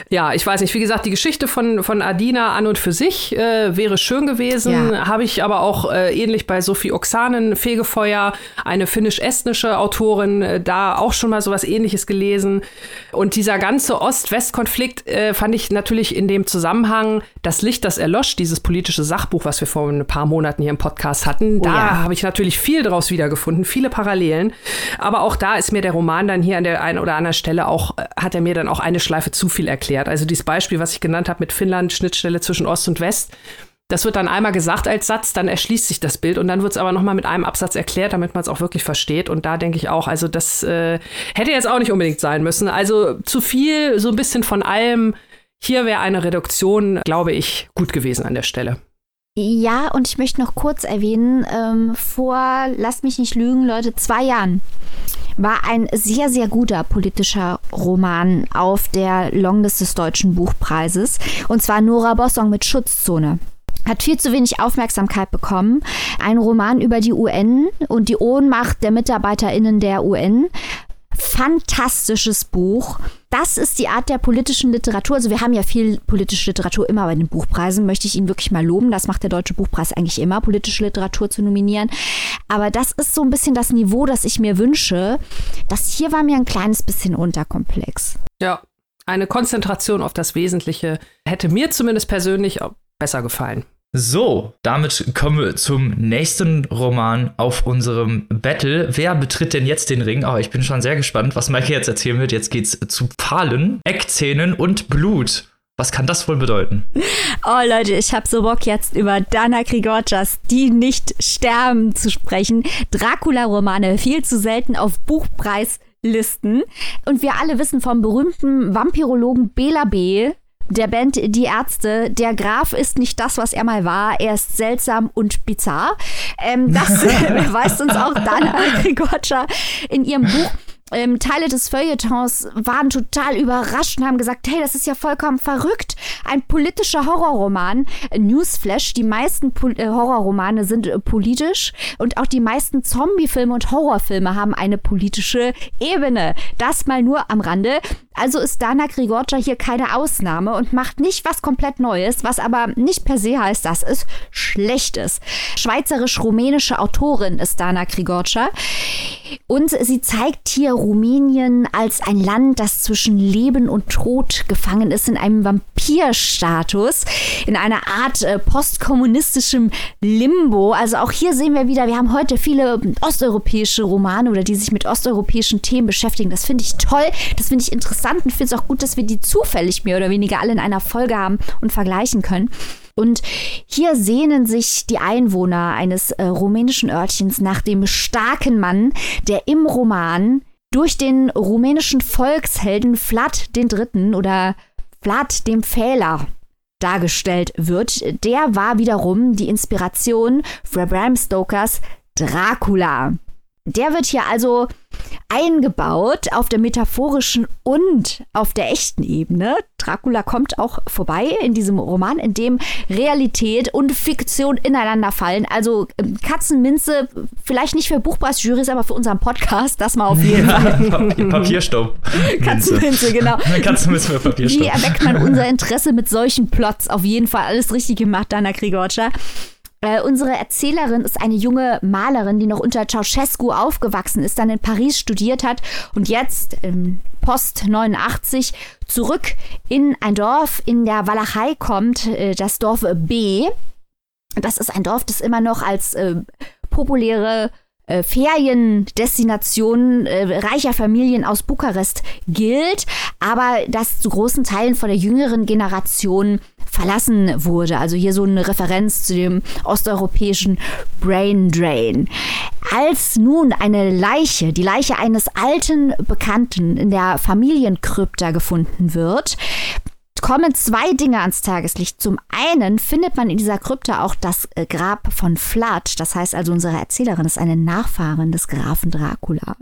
ja, ich weiß nicht, wie gesagt, die Geschichte von, von Adina an und für sich äh, wäre schön gewesen. Ja habe ich aber auch äh, ähnlich bei Sophie Oksanen, Fegefeuer, eine finnisch-estnische Autorin, äh, da auch schon mal sowas ähnliches gelesen. Und dieser ganze Ost-West-Konflikt äh, fand ich natürlich in dem Zusammenhang, das Licht, das erlosch, dieses politische Sachbuch, was wir vor ein paar Monaten hier im Podcast hatten, oh, da ja. habe ich natürlich viel draus wiedergefunden, viele Parallelen. Aber auch da ist mir der Roman dann hier an der einen oder anderen Stelle auch, äh, hat er mir dann auch eine Schleife zu viel erklärt. Also dieses Beispiel, was ich genannt habe mit Finnland, Schnittstelle zwischen Ost und West, das wird dann einmal gesagt als Satz, dann erschließt sich das Bild und dann wird es aber nochmal mit einem Absatz erklärt, damit man es auch wirklich versteht. Und da denke ich auch, also das äh, hätte jetzt auch nicht unbedingt sein müssen. Also zu viel, so ein bisschen von allem. Hier wäre eine Reduktion, glaube ich, gut gewesen an der Stelle. Ja, und ich möchte noch kurz erwähnen, ähm, vor, lasst mich nicht lügen, Leute, zwei Jahren war ein sehr, sehr guter politischer Roman auf der Longlist des Deutschen Buchpreises. Und zwar Nora Bossong mit Schutzzone hat viel zu wenig Aufmerksamkeit bekommen. Ein Roman über die UN und die Ohnmacht der MitarbeiterInnen der UN. Fantastisches Buch. Das ist die Art der politischen Literatur. Also wir haben ja viel politische Literatur immer bei den Buchpreisen. Möchte ich ihn wirklich mal loben. Das macht der Deutsche Buchpreis eigentlich immer, politische Literatur zu nominieren. Aber das ist so ein bisschen das Niveau, das ich mir wünsche. Das hier war mir ein kleines bisschen unterkomplex. Ja, Eine Konzentration auf das Wesentliche hätte mir zumindest persönlich besser gefallen. So, damit kommen wir zum nächsten Roman auf unserem Battle. Wer betritt denn jetzt den Ring? Oh, ich bin schon sehr gespannt, was Maike jetzt erzählen wird. Jetzt geht's zu Pfahlen, Eckzähnen und Blut. Was kann das wohl bedeuten? Oh Leute, ich habe so Bock jetzt über Dana Grigorchas Die nicht sterben zu sprechen. Dracula-Romane viel zu selten auf Buchpreislisten. Und wir alle wissen vom berühmten Vampirologen Bela B., der Band Die Ärzte. Der Graf ist nicht das, was er mal war. Er ist seltsam und bizarr. Ähm, das weist uns auch Dana Grigorcha in ihrem Buch ähm, Teile des Feuilletons waren total überrascht und haben gesagt, hey, das ist ja vollkommen verrückt. Ein politischer Horrorroman. Newsflash, die meisten Pol äh, Horrorromane sind äh, politisch und auch die meisten Zombiefilme und Horrorfilme haben eine politische Ebene. Das mal nur am Rande. Also ist Dana Grigorcha hier keine Ausnahme und macht nicht was komplett Neues, was aber nicht per se heißt, dass es schlecht ist. Schweizerisch-rumänische Autorin ist Dana Grigorcha und sie zeigt hier Rumänien als ein Land, das zwischen Leben und Tod gefangen ist in einem Vampirstatus, in einer Art äh, postkommunistischem Limbo. Also auch hier sehen wir wieder, wir haben heute viele osteuropäische Romane oder die sich mit osteuropäischen Themen beschäftigen. Das finde ich toll, das finde ich interessant und finde es auch gut, dass wir die zufällig mehr oder weniger alle in einer Folge haben und vergleichen können. Und hier sehnen sich die Einwohner eines äh, rumänischen Örtchens nach dem starken Mann, der im Roman durch den rumänischen Volkshelden Vlad III. oder Vlad dem Fehler dargestellt wird. Der war wiederum die Inspiration für Bram Stokers Dracula. Der wird hier also eingebaut auf der metaphorischen und auf der echten Ebene. Dracula kommt auch vorbei in diesem Roman, in dem Realität und Fiktion ineinander fallen. Also ähm, Katzenminze, vielleicht nicht für Buchpreisjurys, aber für unseren Podcast, das mal auf jeden Fall. Papierstaub. Katzenminze, genau. Katzenminze für Papierstaub. Wie erweckt man unser Interesse mit solchen Plots? Auf jeden Fall alles richtig gemacht, Dana Grigorcha. Äh, unsere Erzählerin ist eine junge Malerin, die noch unter Ceausescu aufgewachsen ist, dann in Paris studiert hat und jetzt im Post 89 zurück in ein Dorf in der Walachei kommt, äh, das Dorf B. Das ist ein Dorf, das immer noch als äh, populäre äh, Feriendestination äh, reicher Familien aus Bukarest gilt, aber das zu großen Teilen von der jüngeren Generation verlassen wurde. Also hier so eine Referenz zu dem osteuropäischen Brain Drain. Als nun eine Leiche, die Leiche eines alten Bekannten in der Familienkrypta gefunden wird, kommen zwei Dinge ans Tageslicht. Zum einen findet man in dieser Krypta auch das äh, Grab von Vlad. Das heißt also, unsere Erzählerin ist eine Nachfahrin des Grafen Dracula.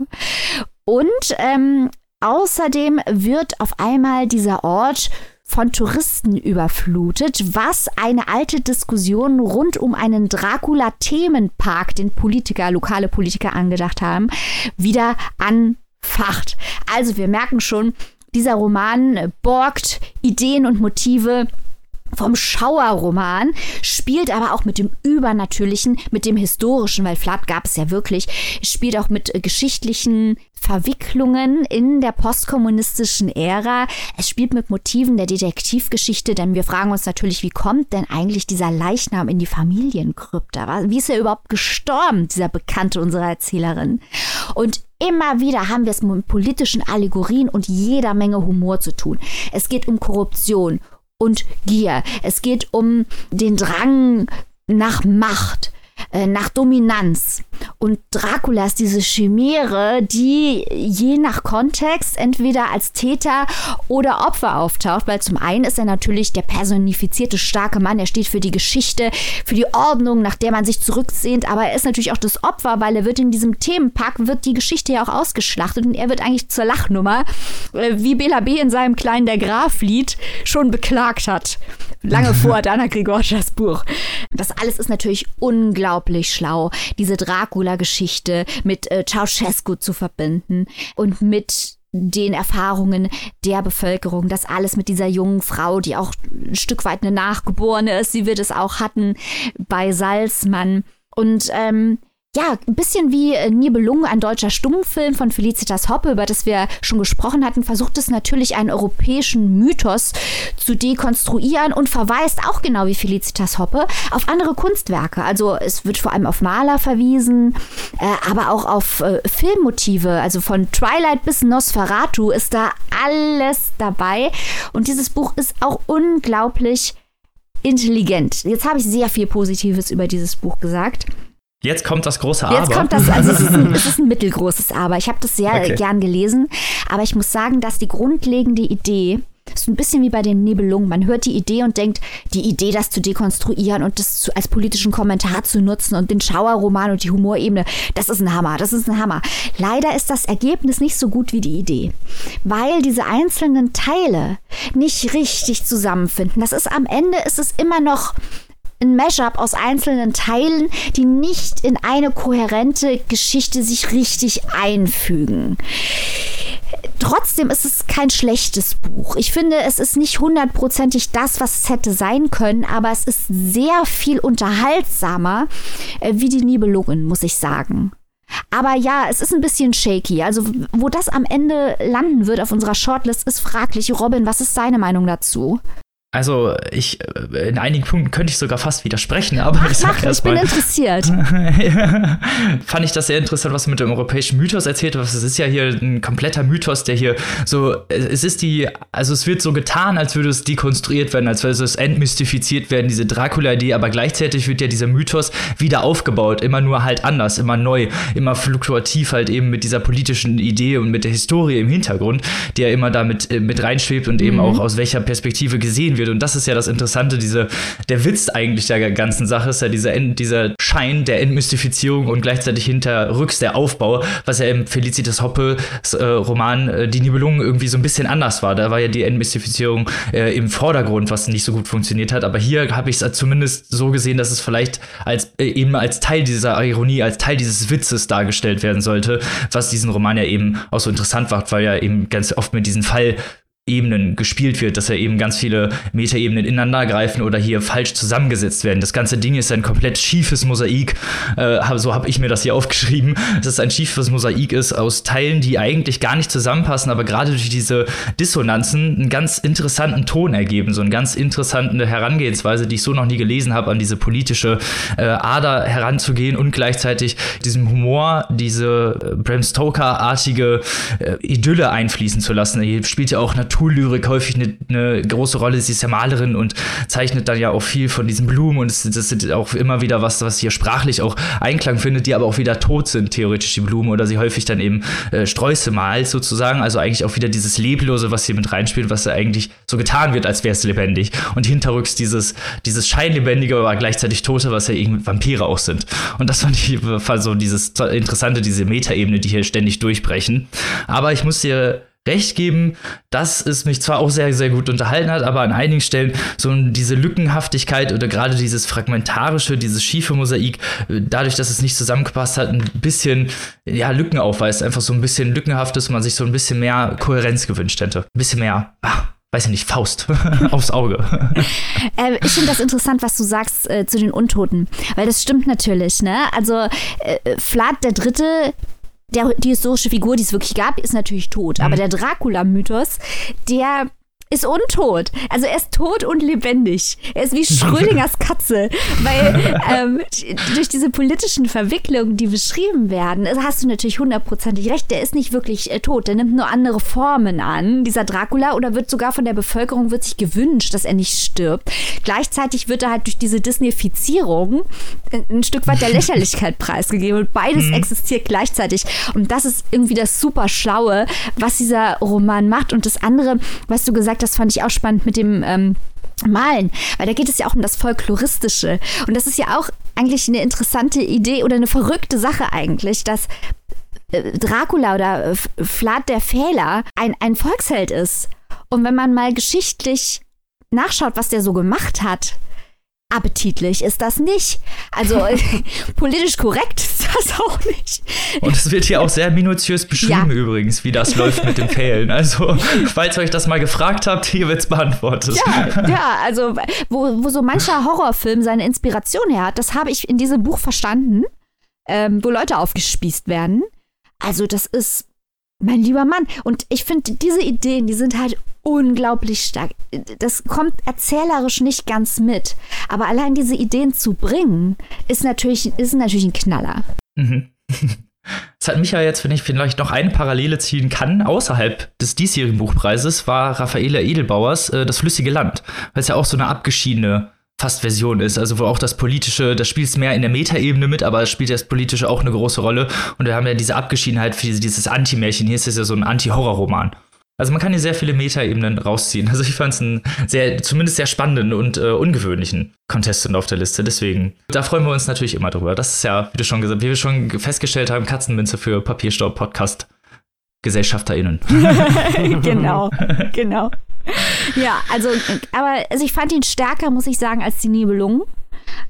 Und ähm, außerdem wird auf einmal dieser Ort von Touristen überflutet, was eine alte Diskussion rund um einen Dracula-Themenpark, den Politiker, lokale Politiker angedacht haben, wieder anfacht. Also wir merken schon, dieser Roman borgt Ideen und Motive vom Schauerroman, spielt aber auch mit dem Übernatürlichen, mit dem Historischen, weil Flat gab es ja wirklich, spielt auch mit geschichtlichen Verwicklungen in der postkommunistischen Ära. Es spielt mit Motiven der Detektivgeschichte, denn wir fragen uns natürlich, wie kommt denn eigentlich dieser Leichnam in die Familienkrypta? Wie ist er überhaupt gestorben, dieser Bekannte unserer Erzählerin? Und immer wieder haben wir es mit politischen Allegorien und jeder Menge Humor zu tun. Es geht um Korruption, und Gier. Es geht um den Drang nach Macht. Äh, nach Dominanz. Und Dracula ist diese Chimäre, die je nach Kontext entweder als Täter oder Opfer auftaucht, weil zum einen ist er natürlich der personifizierte starke Mann, er steht für die Geschichte, für die Ordnung, nach der man sich zurücksehnt, aber er ist natürlich auch das Opfer, weil er wird in diesem Themenpack, wird die Geschichte ja auch ausgeschlachtet und er wird eigentlich zur Lachnummer, äh, wie Bela B. in seinem kleinen Der Graf-Lied schon beklagt hat. Lange vor Dana Grigorschas Buch. Das alles ist natürlich unglaublich schlau, diese Dracula-Geschichte mit äh, Ceausescu zu verbinden und mit den Erfahrungen der Bevölkerung, das alles mit dieser jungen Frau, die auch ein Stück weit eine Nachgeborene ist, sie wird es auch hatten bei Salzmann. Und ähm, ja, ein bisschen wie äh, Nibelungen, ein deutscher Stummfilm von Felicitas Hoppe, über das wir schon gesprochen hatten, versucht es natürlich einen europäischen Mythos zu dekonstruieren und verweist auch genau wie Felicitas Hoppe auf andere Kunstwerke. Also es wird vor allem auf Maler verwiesen, äh, aber auch auf äh, Filmmotive. Also von Twilight bis Nosferatu ist da alles dabei. Und dieses Buch ist auch unglaublich intelligent. Jetzt habe ich sehr viel Positives über dieses Buch gesagt. Jetzt kommt das große Aber. Jetzt kommt das, also es ist ein, es ist ein mittelgroßes Aber. Ich habe das sehr okay. gern gelesen, aber ich muss sagen, dass die grundlegende Idee ist ein bisschen wie bei den Nebelungen. Man hört die Idee und denkt, die Idee, das zu dekonstruieren und das zu, als politischen Kommentar zu nutzen und den Schauerroman und die Humorebene, das ist ein Hammer, das ist ein Hammer. Leider ist das Ergebnis nicht so gut wie die Idee, weil diese einzelnen Teile nicht richtig zusammenfinden. Das ist am Ende ist es immer noch ein Mashup aus einzelnen Teilen, die nicht in eine kohärente Geschichte sich richtig einfügen. Trotzdem ist es kein schlechtes Buch. Ich finde, es ist nicht hundertprozentig das, was es hätte sein können, aber es ist sehr viel unterhaltsamer äh, wie die Nibelungen, muss ich sagen. Aber ja, es ist ein bisschen shaky. Also, wo das am Ende landen wird auf unserer Shortlist, ist fraglich. Robin, was ist deine Meinung dazu? Also ich äh, in einigen Punkten könnte ich sogar fast widersprechen, aber Ach, ich sag erst mal. Ich bin interessiert. fand ich das sehr interessant, was du mit dem europäischen Mythos erzählt hast. Es ist ja hier ein kompletter Mythos, der hier so es ist die also es wird so getan, als würde es dekonstruiert werden, als würde es entmystifiziert werden, diese Dracula-Idee, aber gleichzeitig wird ja dieser Mythos wieder aufgebaut, immer nur halt anders, immer neu, immer fluktuativ halt eben mit dieser politischen Idee und mit der Historie im Hintergrund, die ja immer damit äh, mit reinschwebt und mhm. eben auch aus welcher Perspektive gesehen wird wird. Und das ist ja das Interessante, diese, der Witz eigentlich der ganzen Sache ist ja dieser, dieser Schein der Entmystifizierung und gleichzeitig hinterrücks der Aufbau, was ja im Felicitas Hoppe äh, Roman äh, Die Nibelungen irgendwie so ein bisschen anders war. Da war ja die Entmystifizierung äh, im Vordergrund, was nicht so gut funktioniert hat. Aber hier habe ich es zumindest so gesehen, dass es vielleicht als äh, eben als Teil dieser Ironie, als Teil dieses Witzes dargestellt werden sollte, was diesen Roman ja eben auch so interessant macht, weil ja eben ganz oft mit diesem Fall Ebenen gespielt wird, dass ja eben ganz viele Metaebenen ineinander greifen oder hier falsch zusammengesetzt werden. Das ganze Ding ist ein komplett schiefes Mosaik. Äh, so habe ich mir das hier aufgeschrieben, dass es ein schiefes Mosaik ist aus Teilen, die eigentlich gar nicht zusammenpassen, aber gerade durch diese Dissonanzen einen ganz interessanten Ton ergeben, so eine ganz interessante Herangehensweise, die ich so noch nie gelesen habe, an diese politische äh, Ader heranzugehen und gleichzeitig diesem Humor, diese äh, Bram Stoker-artige äh, Idylle einfließen zu lassen. Hier spielt ja auch natürlich Naturlyrik häufig eine, eine, große Rolle. Sie ist ja Malerin und zeichnet dann ja auch viel von diesen Blumen und das, ist auch immer wieder was, was hier sprachlich auch Einklang findet, die aber auch wieder tot sind, theoretisch die Blumen oder sie häufig dann eben äh, Sträuße malt sozusagen. Also eigentlich auch wieder dieses Leblose, was hier mit reinspielt, was ja eigentlich so getan wird, als wäre es lebendig. Und hinterrücks dieses, dieses scheinlebendige, aber gleichzeitig Tote, was ja irgendwie Vampire auch sind. Und das fand ich fand so dieses Interessante, diese Metaebene, die hier ständig durchbrechen. Aber ich muss dir recht geben, dass es mich zwar auch sehr, sehr gut unterhalten hat, aber an einigen Stellen so diese Lückenhaftigkeit oder gerade dieses fragmentarische, dieses schiefe Mosaik, dadurch, dass es nicht zusammengepasst hat, ein bisschen ja, Lücken aufweist. Einfach so ein bisschen lückenhaftes, man sich so ein bisschen mehr Kohärenz gewünscht hätte. Ein bisschen mehr. Ah, weiß ich nicht, Faust aufs Auge. Äh, ich finde das interessant, was du sagst äh, zu den Untoten, weil das stimmt natürlich, ne? Also äh, Vlad der Dritte der, die historische Figur, die es wirklich gab, ist natürlich tot. Mhm. Aber der Dracula-Mythos, der ist untot. Also er ist tot und lebendig. Er ist wie Schrödingers Katze. Weil ähm, durch diese politischen Verwicklungen, die beschrieben werden, hast du natürlich hundertprozentig recht. Der ist nicht wirklich äh, tot. Der nimmt nur andere Formen an, dieser Dracula, oder wird sogar von der Bevölkerung wird sich gewünscht, dass er nicht stirbt. Gleichzeitig wird er halt durch diese Disneyfizierung ein Stück weit der Lächerlichkeit preisgegeben. Und beides mhm. existiert gleichzeitig. Und das ist irgendwie das super Schlaue, was dieser Roman macht. Und das andere, was du gesagt das fand ich auch spannend mit dem ähm, Malen, weil da geht es ja auch um das Folkloristische. Und das ist ja auch eigentlich eine interessante Idee oder eine verrückte Sache eigentlich, dass äh, Dracula oder Vlad der Fehler ein, ein Volksheld ist. Und wenn man mal geschichtlich nachschaut, was der so gemacht hat, appetitlich ist das nicht. Also politisch korrekt ist das auch nicht. Und es wird hier auch sehr minutiös beschrieben ja. übrigens, wie das läuft mit dem Fehlen. Also, falls ihr euch das mal gefragt habt, hier wird es beantwortet. Ja, ja, also wo, wo so mancher Horrorfilm seine Inspiration her hat, das habe ich in diesem Buch verstanden. ähm, wo Leute aufgespießt werden. Also das ist mein lieber Mann. Und ich finde, diese Ideen, die sind halt unglaublich stark. Das kommt erzählerisch nicht ganz mit. Aber allein diese Ideen zu bringen, ist natürlich, ist natürlich ein Knaller. Mhm. Es hat mich ja jetzt, wenn ich vielleicht noch eine Parallele ziehen kann, außerhalb des diesjährigen Buchpreises, war Raffaela Edelbauers äh, Das flüssige Land, weil es ja auch so eine abgeschiedene fast Version ist, also wo auch das Politische, das spielt mehr in der Metaebene mit, aber es spielt das Politische auch eine große Rolle. Und wir haben ja diese Abgeschiedenheit für dieses Anti-Märchen. Hier ist es ja so ein Anti-Horror-Roman. Also man kann hier sehr viele Metaebenen rausziehen. Also ich fand es einen sehr, zumindest sehr spannenden und äh, ungewöhnlichen Contestant auf der Liste. Deswegen, da freuen wir uns natürlich immer drüber. Das ist ja, wie du schon gesagt, wie wir schon festgestellt haben, Katzenminze für Papierstaub Podcast GesellschafterInnen. genau, genau. Ja, also, aber also ich fand ihn stärker, muss ich sagen, als die Nibelungen.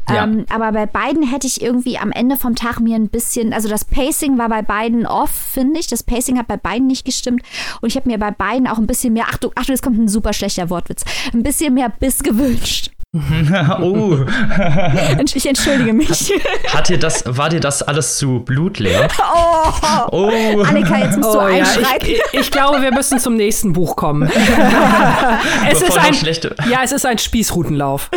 Ja. Ähm, aber bei beiden hätte ich irgendwie am Ende vom Tag mir ein bisschen, also das Pacing war bei beiden off, finde ich. Das Pacing hat bei beiden nicht gestimmt. Und ich habe mir bei beiden auch ein bisschen mehr, Achtung, Achtung, jetzt kommt ein super schlechter Wortwitz, ein bisschen mehr Biss gewünscht. oh. Ich entschuldige mich. Hat, dir das, war dir das alles zu blutleer? Oh. oh. Annika, jetzt musst du oh, einschreiten. Ja, ich, ich, glaube, wir müssen zum nächsten Buch kommen. es ist ein, ja, es ist ein Spießrutenlauf.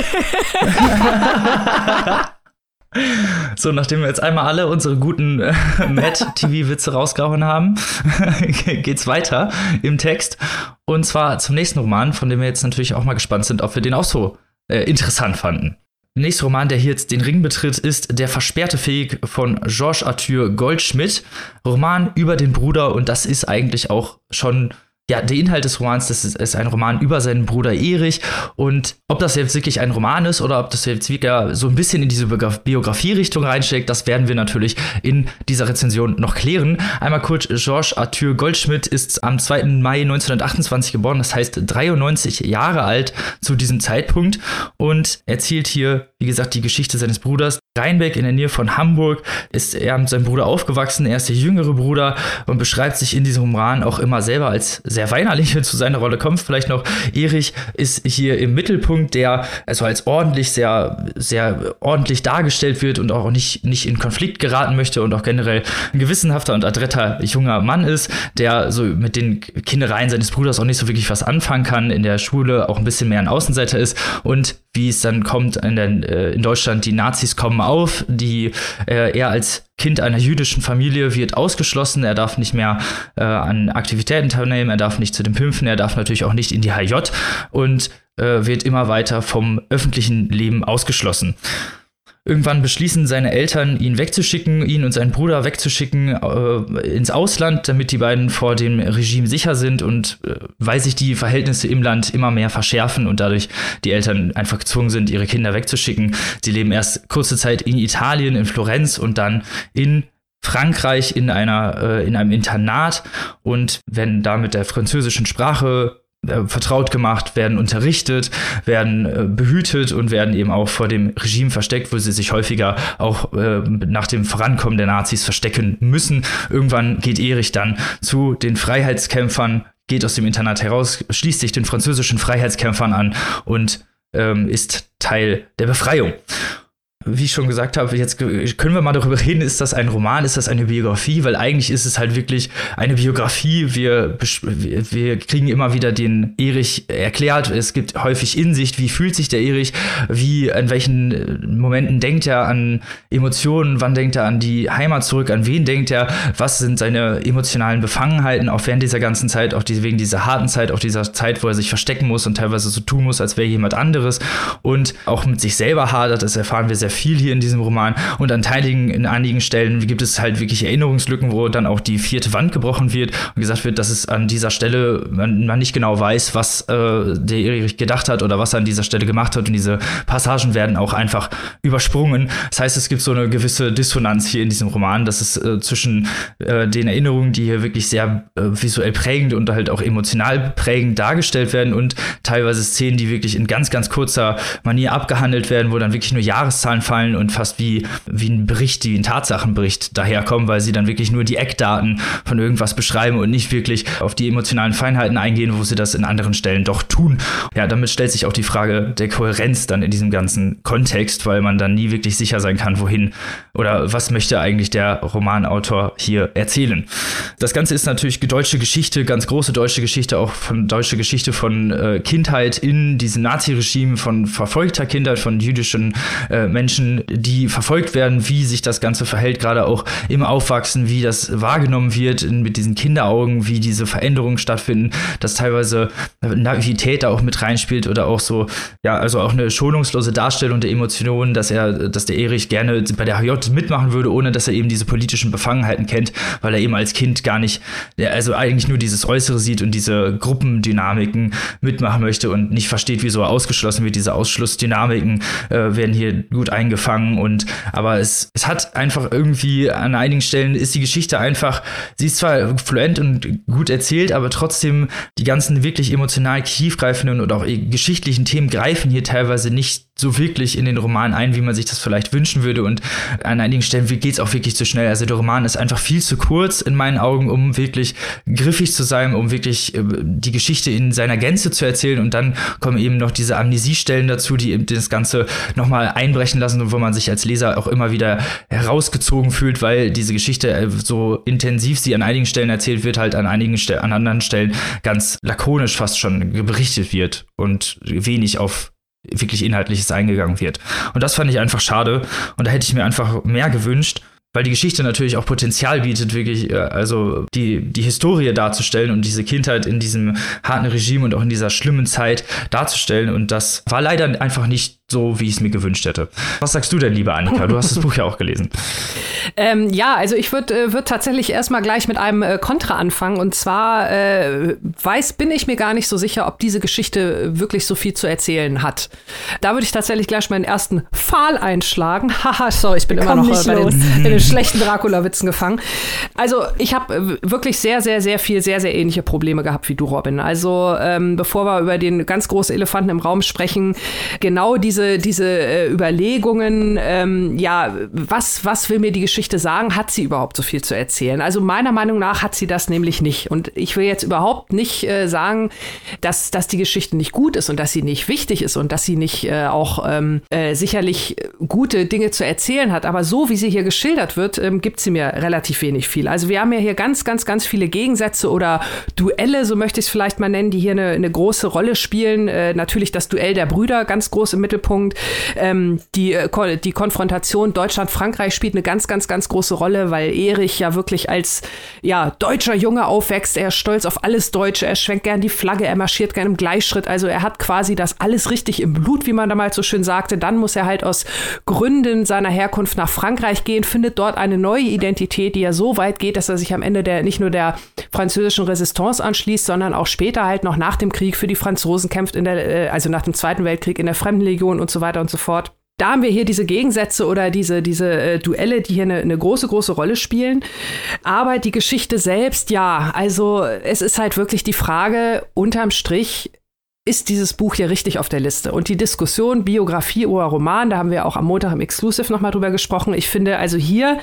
So, nachdem wir jetzt einmal alle unsere guten äh, Matt-TV-Witze rausgehauen haben, geht's weiter im Text. Und zwar zum nächsten Roman, von dem wir jetzt natürlich auch mal gespannt sind, ob wir den auch so äh, interessant fanden. Der nächste Roman, der hier jetzt den Ring betritt, ist Der versperrte Fähig von Georges Arthur Goldschmidt. Roman über den Bruder und das ist eigentlich auch schon ja, der Inhalt des Romans, das ist, ist, ein Roman über seinen Bruder Erich. Und ob das jetzt wirklich ein Roman ist oder ob das jetzt wieder so ein bisschen in diese Biografie-Richtung reinsteckt, das werden wir natürlich in dieser Rezension noch klären. Einmal kurz, Georges Arthur Goldschmidt ist am 2. Mai 1928 geboren, das heißt 93 Jahre alt zu diesem Zeitpunkt und erzählt hier, wie gesagt, die Geschichte seines Bruders. Rheinbeck in der Nähe von Hamburg ist er mit seinem Bruder aufgewachsen, er ist der jüngere Bruder und beschreibt sich in diesem Roman auch immer selber als sehr weinerlich zu seiner Rolle kommt. Vielleicht noch, Erich ist hier im Mittelpunkt, der also als ordentlich, sehr, sehr ordentlich dargestellt wird und auch nicht, nicht in Konflikt geraten möchte und auch generell ein gewissenhafter und adretter junger Mann ist, der so mit den Kindereien seines Bruders auch nicht so wirklich was anfangen kann, in der Schule auch ein bisschen mehr ein Außenseiter ist und wie es dann kommt in, der, äh, in Deutschland, die Nazis kommen auf, die äh, er als Kind einer jüdischen Familie wird ausgeschlossen, er darf nicht mehr äh, an Aktivitäten teilnehmen, er darf nicht zu den Pimpfen, er darf natürlich auch nicht in die HJ und äh, wird immer weiter vom öffentlichen Leben ausgeschlossen. Irgendwann beschließen seine Eltern, ihn wegzuschicken, ihn und seinen Bruder wegzuschicken äh, ins Ausland, damit die beiden vor dem Regime sicher sind und äh, weil sich die Verhältnisse im Land immer mehr verschärfen und dadurch die Eltern einfach gezwungen sind, ihre Kinder wegzuschicken. Sie leben erst kurze Zeit in Italien, in Florenz und dann in Frankreich in einer äh, in einem Internat und werden da mit der französischen Sprache vertraut gemacht, werden unterrichtet, werden äh, behütet und werden eben auch vor dem Regime versteckt, wo sie sich häufiger auch äh, nach dem Vorankommen der Nazis verstecken müssen. Irgendwann geht Erich dann zu den Freiheitskämpfern, geht aus dem Internat heraus, schließt sich den französischen Freiheitskämpfern an und ähm, ist Teil der Befreiung wie ich schon gesagt habe, jetzt können wir mal darüber reden, ist das ein Roman, ist das eine Biografie, weil eigentlich ist es halt wirklich eine Biografie. Wir, wir kriegen immer wieder den Erich erklärt. Es gibt häufig Insicht, wie fühlt sich der Erich, wie, in welchen äh, Momenten denkt er an Emotionen, wann denkt er an die Heimat zurück, an wen denkt er, was sind seine emotionalen Befangenheiten, auch während dieser ganzen Zeit, auch wegen dieser harten Zeit, auch dieser Zeit, wo er sich verstecken muss und teilweise so tun muss, als wäre jemand anderes. Und auch mit sich selber hadert, das erfahren wir sehr viel hier in diesem Roman. Und an teiligen, in einigen Stellen gibt es halt wirklich Erinnerungslücken, wo dann auch die vierte Wand gebrochen wird und gesagt wird, dass es an dieser Stelle man, man nicht genau weiß, was äh, der Erich gedacht hat oder was er an dieser Stelle gemacht hat. Und diese Passagen werden auch einfach übersprungen. Das heißt, es gibt so eine gewisse Dissonanz hier in diesem Roman, dass es äh, zwischen äh, den Erinnerungen, die hier wirklich sehr äh, visuell prägend und halt auch emotional prägend dargestellt werden und teilweise Szenen, die wirklich in ganz, ganz kurzer Manier abgehandelt werden, wo dann wirklich nur Jahreszahlen fallen und fast wie, wie ein Bericht, wie ein Tatsachenbericht daherkommen, weil sie dann wirklich nur die Eckdaten von irgendwas beschreiben und nicht wirklich auf die emotionalen Feinheiten eingehen, wo sie das in anderen Stellen doch tun. Ja, damit stellt sich auch die Frage der Kohärenz dann in diesem ganzen Kontext, weil man dann nie wirklich sicher sein kann, wohin oder was möchte eigentlich der Romanautor hier erzählen. Das Ganze ist natürlich deutsche Geschichte, ganz große deutsche Geschichte, auch von deutsche Geschichte von äh, Kindheit in diesem Naziregime, von verfolgter Kindheit, von jüdischen äh, Menschen, die verfolgt werden, wie sich das Ganze verhält, gerade auch im Aufwachsen, wie das wahrgenommen wird in, mit diesen Kinderaugen, wie diese Veränderungen stattfinden, dass teilweise Naivität da auch mit reinspielt oder auch so, ja, also auch eine schonungslose Darstellung der Emotionen, dass er, dass der Erich gerne bei der HJ mitmachen würde, ohne dass er eben diese politischen Befangenheiten kennt, weil er eben als Kind gar nicht, also eigentlich nur dieses Äußere sieht und diese Gruppendynamiken mitmachen möchte und nicht versteht, wieso er ausgeschlossen wird. Diese Ausschlussdynamiken äh, werden hier gut eingefangen und aber es, es hat einfach irgendwie an einigen Stellen ist die Geschichte einfach, sie ist zwar fluent und gut erzählt, aber trotzdem die ganzen wirklich emotional tiefgreifenden und auch geschichtlichen Themen greifen hier teilweise nicht so wirklich in den Roman ein, wie man sich das vielleicht wünschen würde. Und an einigen Stellen geht es auch wirklich zu schnell. Also der Roman ist einfach viel zu kurz in meinen Augen, um wirklich griffig zu sein, um wirklich äh, die Geschichte in seiner Gänze zu erzählen. Und dann kommen eben noch diese Amnesiestellen dazu, die eben das Ganze nochmal einbrechen lassen und wo man sich als Leser auch immer wieder herausgezogen fühlt, weil diese Geschichte äh, so intensiv sie an einigen Stellen erzählt wird, halt an einigen Stellen, an anderen Stellen ganz lakonisch fast schon berichtet wird und wenig auf wirklich Inhaltliches eingegangen wird. Und das fand ich einfach schade. Und da hätte ich mir einfach mehr gewünscht weil die Geschichte natürlich auch Potenzial bietet, wirklich, äh, also die, die Historie darzustellen und diese Kindheit in diesem harten Regime und auch in dieser schlimmen Zeit darzustellen. Und das war leider einfach nicht so, wie ich es mir gewünscht hätte. Was sagst du denn, liebe Annika? Du hast das Buch ja auch gelesen. Ähm, ja, also ich würde äh, würd tatsächlich erstmal gleich mit einem äh, Kontra anfangen. Und zwar äh, weiß, bin ich mir gar nicht so sicher, ob diese Geschichte wirklich so viel zu erzählen hat. Da würde ich tatsächlich gleich meinen ersten Pfahl einschlagen. Haha, sorry, ich bin immer noch bei den, bei den, schlechten Dracula-Witzen gefangen. Also ich habe äh, wirklich sehr, sehr, sehr viel, sehr, sehr ähnliche Probleme gehabt wie du, Robin. Also ähm, bevor wir über den ganz großen Elefanten im Raum sprechen, genau diese diese, diese äh, Überlegungen, ähm, ja, was, was will mir die Geschichte sagen? Hat sie überhaupt so viel zu erzählen? Also meiner Meinung nach hat sie das nämlich nicht. Und ich will jetzt überhaupt nicht äh, sagen, dass, dass die Geschichte nicht gut ist und dass sie nicht wichtig ist und dass sie nicht äh, auch ähm, äh, sicherlich gute Dinge zu erzählen hat. Aber so wie sie hier geschildert wird, ähm, gibt sie mir relativ wenig viel. Also wir haben ja hier ganz, ganz, ganz viele Gegensätze oder Duelle, so möchte ich es vielleicht mal nennen, die hier eine, eine große Rolle spielen. Äh, natürlich das Duell der Brüder ganz groß im Mittelpunkt Mittelpunkt. Ähm, die, äh, die Konfrontation Deutschland-Frankreich spielt eine ganz, ganz, ganz große Rolle, weil Erich ja wirklich als ja, deutscher Junge aufwächst. Er ist stolz auf alles Deutsche, er schwenkt gern die Flagge, er marschiert gern im Gleichschritt. Also er hat quasi das alles richtig im Blut, wie man damals so schön sagte. Dann muss er halt aus Gründen seiner Herkunft nach Frankreich gehen, findet dort eine neue Identität, die ja so weit geht, dass er sich am Ende der nicht nur der französischen Resistance anschließt, sondern auch später halt noch nach dem Krieg für die Franzosen kämpft in der, äh, also nach dem Zweiten Weltkrieg in der Fremdenlegion und so weiter und so fort. Da haben wir hier diese Gegensätze oder diese, diese äh, Duelle, die hier eine, eine große, große Rolle spielen. Aber die Geschichte selbst, ja, also es ist halt wirklich die Frage, unterm Strich, ist dieses Buch hier richtig auf der Liste? Und die Diskussion Biografie oder Roman, da haben wir auch am Montag im Exclusive nochmal drüber gesprochen. Ich finde also hier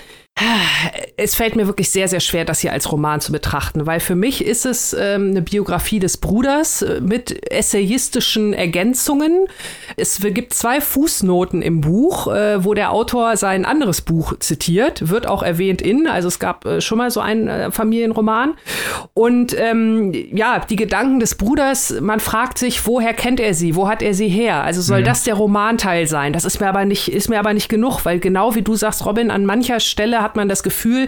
es fällt mir wirklich sehr, sehr schwer, das hier als Roman zu betrachten, weil für mich ist es ähm, eine Biografie des Bruders äh, mit essayistischen Ergänzungen. Es gibt zwei Fußnoten im Buch, äh, wo der Autor sein anderes Buch zitiert, wird auch erwähnt in, also es gab äh, schon mal so einen äh, Familienroman. Und ähm, ja, die Gedanken des Bruders, man fragt sich, woher kennt er sie, wo hat er sie her? Also soll mhm. das der Romanteil sein? Das ist mir aber nicht, ist mir aber nicht genug, weil genau wie du sagst, Robin, an mancher Stelle hat man das Gefühl,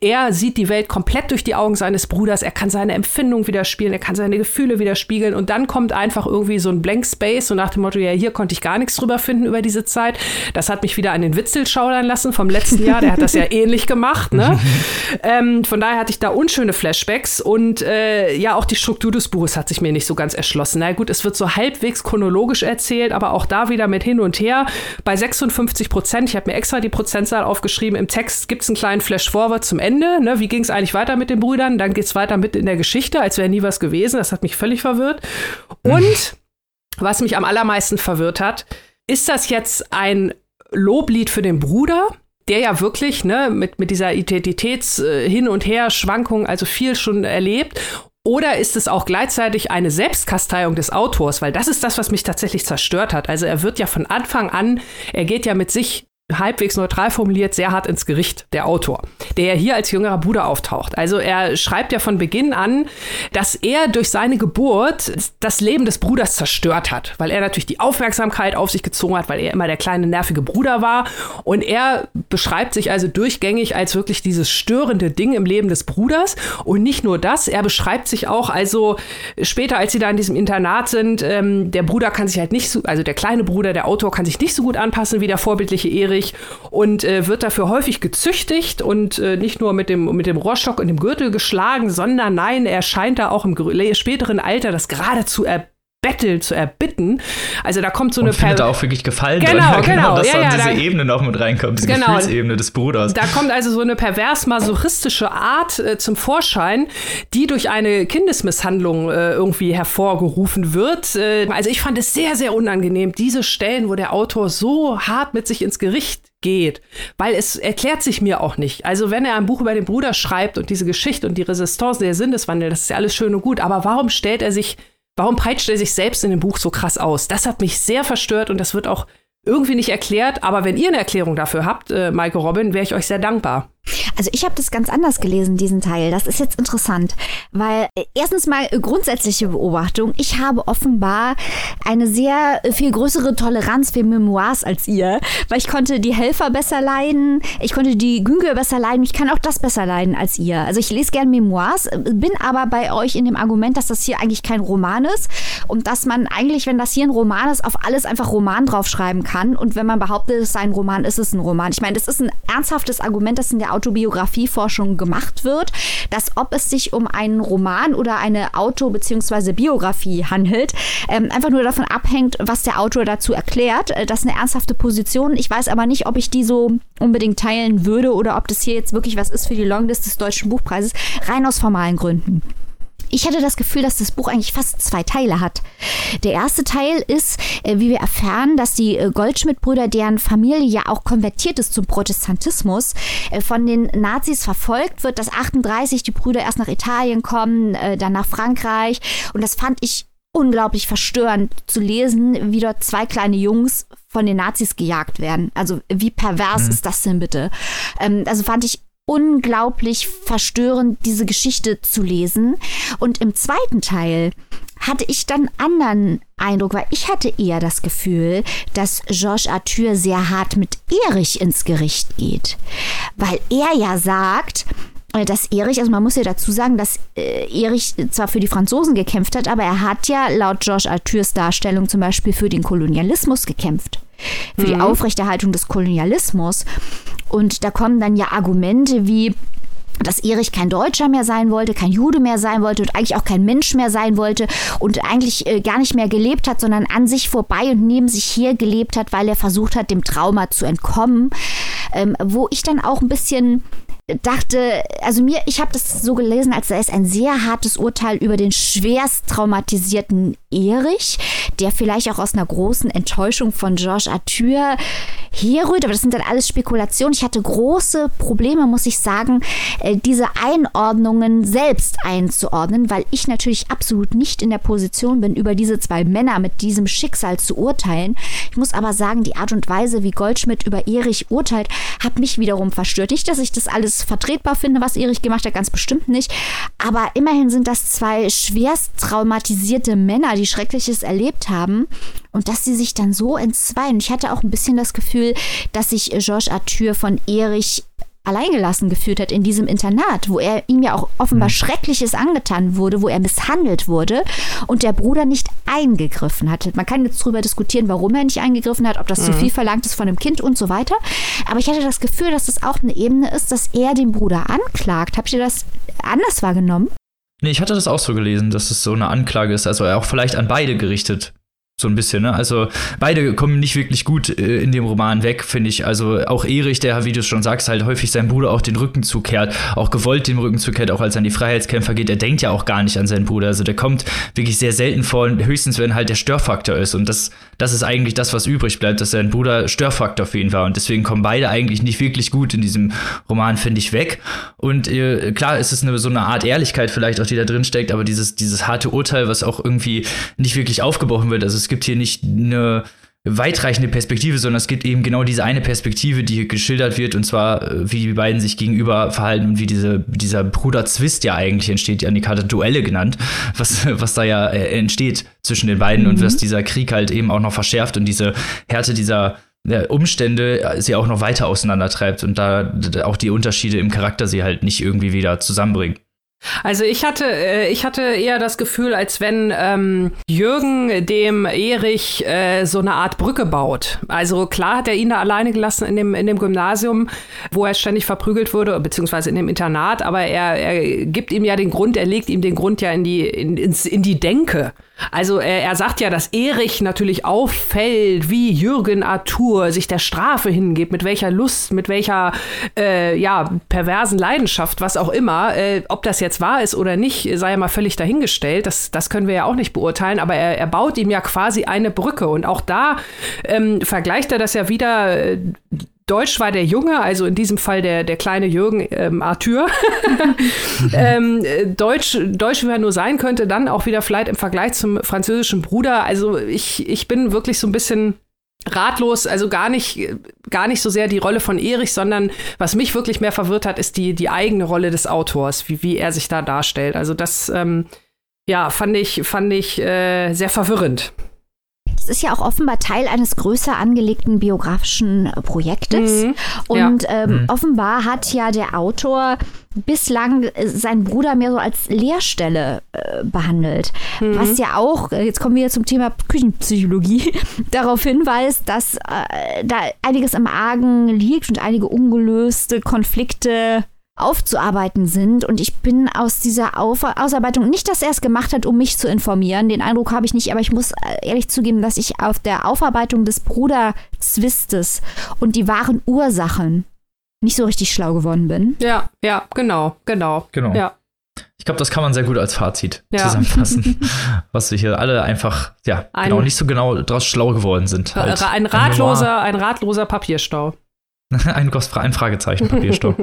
er sieht die Welt komplett durch die Augen seines Bruders, er kann seine Empfindung widerspiegeln, er kann seine Gefühle widerspiegeln und dann kommt einfach irgendwie so ein Blank Space und nach dem Motto, ja, hier konnte ich gar nichts drüber finden über diese Zeit. Das hat mich wieder an den Witzel schaudern lassen vom letzten Jahr, der hat das ja ähnlich gemacht. Ne? ähm, von daher hatte ich da unschöne Flashbacks und äh, ja, auch die Struktur des Buches hat sich mir nicht so ganz erschlossen. Na gut, es wird so halbwegs chronologisch erzählt, aber auch da wieder mit hin und her. Bei 56 Prozent, ich habe mir extra die Prozentzahl aufgeschrieben, im Text gibt gibt es einen kleinen Flash-Forward zum Ende. Ne? Wie ging es eigentlich weiter mit den Brüdern? Dann geht es weiter mit in der Geschichte, als wäre nie was gewesen. Das hat mich völlig verwirrt. Und was mich am allermeisten verwirrt hat, ist das jetzt ein Loblied für den Bruder, der ja wirklich ne, mit, mit dieser Identitäts-Hin- und Her-Schwankung also viel schon erlebt. Oder ist es auch gleichzeitig eine Selbstkasteiung des Autors? Weil das ist das, was mich tatsächlich zerstört hat. Also er wird ja von Anfang an, er geht ja mit sich halbwegs neutral formuliert, sehr hart ins Gericht, der Autor, der ja hier als jüngerer Bruder auftaucht. Also er schreibt ja von Beginn an, dass er durch seine Geburt das Leben des Bruders zerstört hat, weil er natürlich die Aufmerksamkeit auf sich gezogen hat, weil er immer der kleine nervige Bruder war. Und er beschreibt sich also durchgängig als wirklich dieses störende Ding im Leben des Bruders. Und nicht nur das, er beschreibt sich auch, also später, als sie da in diesem Internat sind, ähm, der Bruder kann sich halt nicht so, also der kleine Bruder, der Autor kann sich nicht so gut anpassen wie der vorbildliche Erich schwierig und äh, wird dafür häufig gezüchtigt und äh, nicht nur mit dem, mit dem Rohrstock und dem Gürtel geschlagen, sondern nein, er scheint da auch im späteren Alter das gerade zu erbitten betteln, zu erbitten. Also da kommt so eine da auch wirklich Gefallen genau, drin. Ja, genau, dass ja, ja, diese da, Ebene noch mit reinkommt, diese genau, Gefühlsebene des Bruders. Da kommt also so eine pervers-masochistische Art äh, zum Vorschein, die durch eine Kindesmisshandlung äh, irgendwie hervorgerufen wird. Äh, also ich fand es sehr, sehr unangenehm, diese Stellen, wo der Autor so hart mit sich ins Gericht geht, weil es erklärt sich mir auch nicht. Also wenn er ein Buch über den Bruder schreibt und diese Geschichte und die Resistance, der Sinneswandel, das ist ja alles schön und gut, aber warum stellt er sich Warum peitscht er sich selbst in dem Buch so krass aus? Das hat mich sehr verstört und das wird auch irgendwie nicht erklärt. Aber wenn ihr eine Erklärung dafür habt, äh, Maike Robin, wäre ich euch sehr dankbar. Also ich habe das ganz anders gelesen, diesen Teil. Das ist jetzt interessant, weil äh, erstens mal äh, grundsätzliche Beobachtung. Ich habe offenbar eine sehr äh, viel größere Toleranz für Memoirs als ihr, weil ich konnte die Helfer besser leiden, ich konnte die Güngel besser leiden, ich kann auch das besser leiden als ihr. Also ich lese gern Memoirs, bin aber bei euch in dem Argument, dass das hier eigentlich kein Roman ist und dass man eigentlich, wenn das hier ein Roman ist, auf alles einfach Roman draufschreiben kann und wenn man behauptet, es sei ein Roman, ist es ein Roman. Ich meine, das ist ein ernsthaftes Argument, das in der Autobiografieforschung gemacht wird, dass ob es sich um einen Roman oder eine Auto- bzw. Biografie handelt, ähm, einfach nur davon abhängt, was der Autor dazu erklärt. Äh, das ist eine ernsthafte Position. Ich weiß aber nicht, ob ich die so unbedingt teilen würde oder ob das hier jetzt wirklich was ist für die Longlist des Deutschen Buchpreises, rein aus formalen Gründen. Ich hatte das Gefühl, dass das Buch eigentlich fast zwei Teile hat. Der erste Teil ist, äh, wie wir erfahren, dass die äh, Goldschmidt-Brüder, deren Familie ja auch konvertiert ist zum Protestantismus, äh, von den Nazis verfolgt wird, dass 38 die Brüder erst nach Italien kommen, dann nach Frankreich. Und das fand ich unglaublich verstörend zu lesen, wie dort zwei kleine Jungs von den Nazis gejagt werden. Also wie pervers mhm. ist das denn bitte? Ähm, also fand ich unglaublich verstörend, diese Geschichte zu lesen. Und im zweiten Teil hatte ich dann anderen Eindruck, weil ich hatte eher das Gefühl, dass Georges Arthur sehr hart mit Erich ins Gericht geht. Weil er ja sagt, dass Erich, also man muss ja dazu sagen, dass äh, Erich zwar für die Franzosen gekämpft hat, aber er hat ja laut Georges Arthurs Darstellung zum Beispiel für den Kolonialismus gekämpft für mhm. die Aufrechterhaltung des Kolonialismus. Und da kommen dann ja Argumente wie, dass Erich kein Deutscher mehr sein wollte, kein Jude mehr sein wollte und eigentlich auch kein Mensch mehr sein wollte und eigentlich äh, gar nicht mehr gelebt hat, sondern an sich vorbei und neben sich her gelebt hat, weil er versucht hat, dem Trauma zu entkommen. Ähm, wo ich dann auch ein bisschen dachte, also mir, ich habe das so gelesen, als sei es ein sehr hartes Urteil über den schwerst traumatisierten Erich, der vielleicht auch aus einer großen Enttäuschung von Georges Arthur herrührt, aber das sind dann alles Spekulationen. Ich hatte große Probleme, muss ich sagen, äh, diese Einordnungen selbst einzuordnen, weil ich natürlich absolut nicht in der Position bin, über diese zwei Männer mit diesem Schicksal zu urteilen. Ich muss aber sagen, die Art und Weise, wie Goldschmidt über Erich urteilt, hat mich wiederum verstört. Nicht, dass ich das alles vertretbar finde, was Erich gemacht hat, ganz bestimmt nicht. Aber immerhin sind das zwei schwerst traumatisierte Männer, die Schreckliches erlebt haben und dass sie sich dann so entzweien. Ich hatte auch ein bisschen das Gefühl, dass sich Georges Arthur von Erich alleingelassen geführt hat in diesem Internat, wo er ihm ja auch offenbar mhm. Schreckliches angetan wurde, wo er misshandelt wurde und der Bruder nicht eingegriffen hat. Man kann jetzt darüber diskutieren, warum er nicht eingegriffen hat, ob das mhm. zu viel verlangt ist von dem Kind und so weiter. Aber ich hatte das Gefühl, dass das auch eine Ebene ist, dass er den Bruder anklagt. Habt ihr das anders wahrgenommen? Nee, ich hatte das auch so gelesen, dass es so eine Anklage ist, also auch vielleicht an beide gerichtet. So ein bisschen, ne? Also beide kommen nicht wirklich gut äh, in dem Roman weg, finde ich. Also auch Erich, der, wie du schon sagst, halt häufig seinem Bruder auch den Rücken zukehrt, auch gewollt den Rücken zukehrt, auch als er an die Freiheitskämpfer geht. Er denkt ja auch gar nicht an seinen Bruder. Also der kommt wirklich sehr selten vor, höchstens wenn halt der Störfaktor ist. Und das, das ist eigentlich das, was übrig bleibt, dass sein Bruder Störfaktor für ihn war. Und deswegen kommen beide eigentlich nicht wirklich gut in diesem Roman, finde ich, weg. Und äh, klar ist es eine, so eine Art Ehrlichkeit vielleicht auch, die da drin steckt, aber dieses, dieses harte Urteil, was auch irgendwie nicht wirklich aufgebrochen wird. Also es gibt hier nicht eine weitreichende Perspektive, sondern es gibt eben genau diese eine Perspektive, die geschildert wird, und zwar, äh, wie die beiden sich gegenüber verhalten und wie diese, dieser Bruder-Zwist ja eigentlich entsteht, die Annika hat Duelle genannt, was, was da ja äh, entsteht zwischen den beiden mhm. und was dieser Krieg halt eben auch noch verschärft und diese Härte dieser Umstände äh, sie auch noch weiter auseinandertreibt und da auch die Unterschiede im Charakter sie halt nicht irgendwie wieder zusammenbringt. Also ich hatte, äh, ich hatte eher das Gefühl, als wenn ähm, Jürgen dem Erich äh, so eine Art Brücke baut. Also klar hat er ihn da alleine gelassen in dem, in dem Gymnasium, wo er ständig verprügelt wurde, beziehungsweise in dem Internat, aber er, er gibt ihm ja den Grund, er legt ihm den Grund ja in die, in, ins, in die Denke. Also er, er sagt ja, dass Erich natürlich auffällt, wie Jürgen Arthur sich der Strafe hingibt, mit welcher Lust, mit welcher äh, ja, perversen Leidenschaft, was auch immer. Äh, ob das jetzt wahr ist oder nicht, sei ja mal völlig dahingestellt. Das, das können wir ja auch nicht beurteilen, aber er, er baut ihm ja quasi eine Brücke. Und auch da ähm, vergleicht er das ja wieder. Äh, Deutsch war der Junge, also in diesem Fall der, der kleine Jürgen ähm, Arthur. ähm, Deutsch, Deutsch, wie er nur sein könnte, dann auch wieder vielleicht im Vergleich zum französischen Bruder. Also ich, ich bin wirklich so ein bisschen ratlos, also gar nicht, gar nicht so sehr die Rolle von Erich, sondern was mich wirklich mehr verwirrt hat, ist die, die eigene Rolle des Autors, wie, wie er sich da darstellt. Also das, ähm, ja, fand ich, fand ich äh, sehr verwirrend. Es ist ja auch offenbar Teil eines größer angelegten biografischen Projektes. Mhm. Und ja. ähm, mhm. offenbar hat ja der Autor bislang äh, seinen Bruder mehr so als Lehrstelle äh, behandelt. Mhm. Was ja auch, äh, jetzt kommen wir zum Thema Küchenpsychologie, darauf hinweist, dass äh, da einiges im Argen liegt und einige ungelöste Konflikte aufzuarbeiten sind. Und ich bin aus dieser Auf Ausarbeitung, nicht, dass er es gemacht hat, um mich zu informieren, den Eindruck habe ich nicht, aber ich muss äh, ehrlich zugeben, dass ich auf der Aufarbeitung des Bruderzwistes und die wahren Ursachen nicht so richtig schlau geworden bin. Ja, ja, genau, genau. Genau. Ja. Ich glaube, das kann man sehr gut als Fazit ja. zusammenfassen, was wir hier alle einfach, ja, ein, genau, nicht so genau draus schlau geworden sind. Halt. Ein ratloser, ein ratloser Papierstau. ein, ein Fragezeichen Papierstau.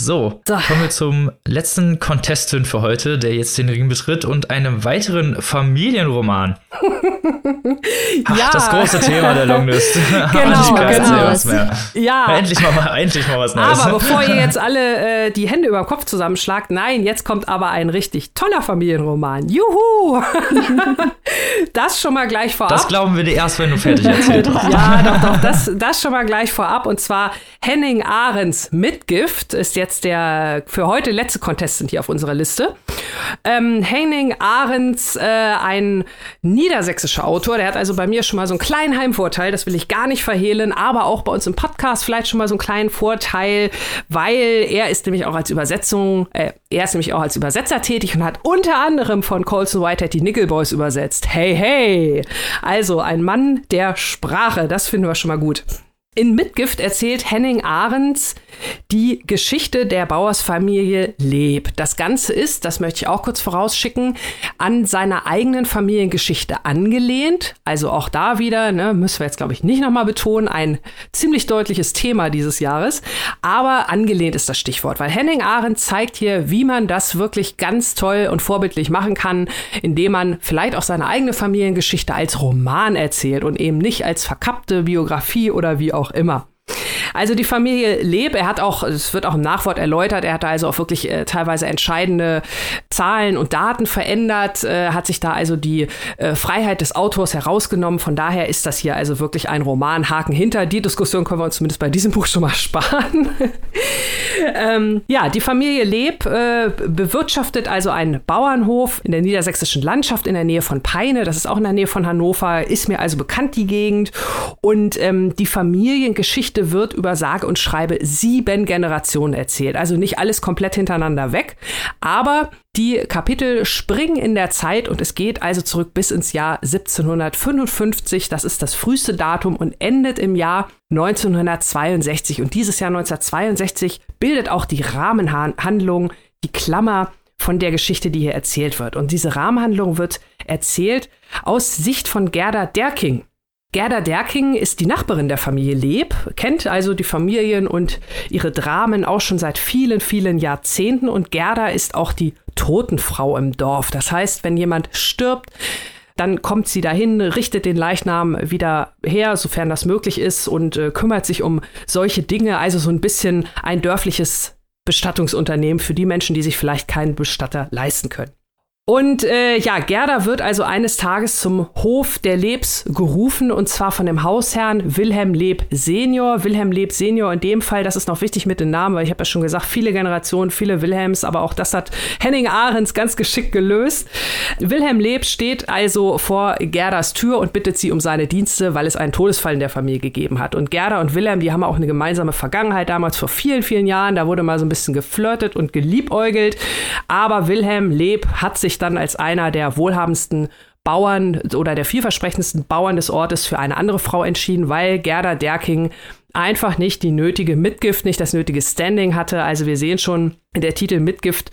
So, kommen wir zum letzten Contestant für heute, der jetzt den Ring betritt und einem weiteren Familienroman. Ach, ja. das große Thema der Longlist. Genau, genau. Ja. Endlich mal, endlich mal was Neues. Aber bevor ihr jetzt alle äh, die Hände über den Kopf zusammenschlagt, nein, jetzt kommt aber ein richtig toller Familienroman. Juhu! das schon mal gleich vorab. Das glauben wir dir erst, wenn du fertig erzählt hast. ja, doch, doch, das, das schon mal gleich vorab. Und zwar Henning Ahrens Mitgift ist jetzt jetzt der für heute letzte Contestant hier auf unserer Liste. Ähm, Henning Ahrens, äh, ein niedersächsischer Autor, der hat also bei mir schon mal so einen kleinen Heimvorteil, das will ich gar nicht verhehlen, aber auch bei uns im Podcast vielleicht schon mal so einen kleinen Vorteil, weil er ist nämlich auch als Übersetzung, äh, er ist nämlich auch als Übersetzer tätig und hat unter anderem von Colson Whitehead die Nickel Boys übersetzt. Hey, hey! Also ein Mann der Sprache, das finden wir schon mal gut. In Mitgift erzählt Henning Ahrens die Geschichte der Bauersfamilie Leb. Das Ganze ist, das möchte ich auch kurz vorausschicken, an seiner eigenen Familiengeschichte angelehnt. Also auch da wieder, ne, müssen wir jetzt glaube ich nicht nochmal betonen, ein ziemlich deutliches Thema dieses Jahres. Aber angelehnt ist das Stichwort, weil Henning Ahrens zeigt hier, wie man das wirklich ganz toll und vorbildlich machen kann, indem man vielleicht auch seine eigene Familiengeschichte als Roman erzählt und eben nicht als verkappte Biografie oder wie auch auch immer. Also die Familie Leb, er hat auch, es wird auch im Nachwort erläutert, er hat also auch wirklich äh, teilweise entscheidende Zahlen und Daten verändert, äh, hat sich da also die äh, Freiheit des Autors herausgenommen. Von daher ist das hier also wirklich ein Roman, Haken hinter. Die Diskussion können wir uns zumindest bei diesem Buch schon mal sparen. ähm, ja, die Familie Leb äh, bewirtschaftet also einen Bauernhof in der niedersächsischen Landschaft in der Nähe von Peine. Das ist auch in der Nähe von Hannover, ist mir also bekannt, die Gegend. Und ähm, die Familiengeschichte wird wird über sage und schreibe sieben Generationen erzählt. Also nicht alles komplett hintereinander weg, aber die Kapitel springen in der Zeit und es geht also zurück bis ins Jahr 1755. Das ist das früheste Datum und endet im Jahr 1962. Und dieses Jahr 1962 bildet auch die Rahmenhandlung, die Klammer von der Geschichte, die hier erzählt wird. Und diese Rahmenhandlung wird erzählt aus Sicht von Gerda Derking. Gerda Derking ist die Nachbarin der Familie Leb, kennt also die Familien und ihre Dramen auch schon seit vielen, vielen Jahrzehnten. Und Gerda ist auch die Totenfrau im Dorf. Das heißt, wenn jemand stirbt, dann kommt sie dahin, richtet den Leichnam wieder her, sofern das möglich ist, und äh, kümmert sich um solche Dinge. Also so ein bisschen ein dörfliches Bestattungsunternehmen für die Menschen, die sich vielleicht keinen Bestatter leisten können. Und äh, ja, Gerda wird also eines Tages zum Hof der Lebs gerufen und zwar von dem Hausherrn Wilhelm Leb Senior. Wilhelm Leb Senior in dem Fall, das ist noch wichtig mit dem Namen, weil ich habe ja schon gesagt, viele Generationen, viele Wilhelms, aber auch das hat Henning Ahrens ganz geschickt gelöst. Wilhelm Leb steht also vor Gerdas Tür und bittet sie um seine Dienste, weil es einen Todesfall in der Familie gegeben hat. Und Gerda und Wilhelm, die haben auch eine gemeinsame Vergangenheit damals vor vielen, vielen Jahren. Da wurde mal so ein bisschen geflirtet und geliebäugelt. Aber Wilhelm Leb hat sich dann als einer der wohlhabendsten Bauern oder der vielversprechendsten Bauern des Ortes für eine andere Frau entschieden, weil Gerda Derking einfach nicht die nötige Mitgift, nicht das nötige Standing hatte. Also wir sehen schon, der Titel Mitgift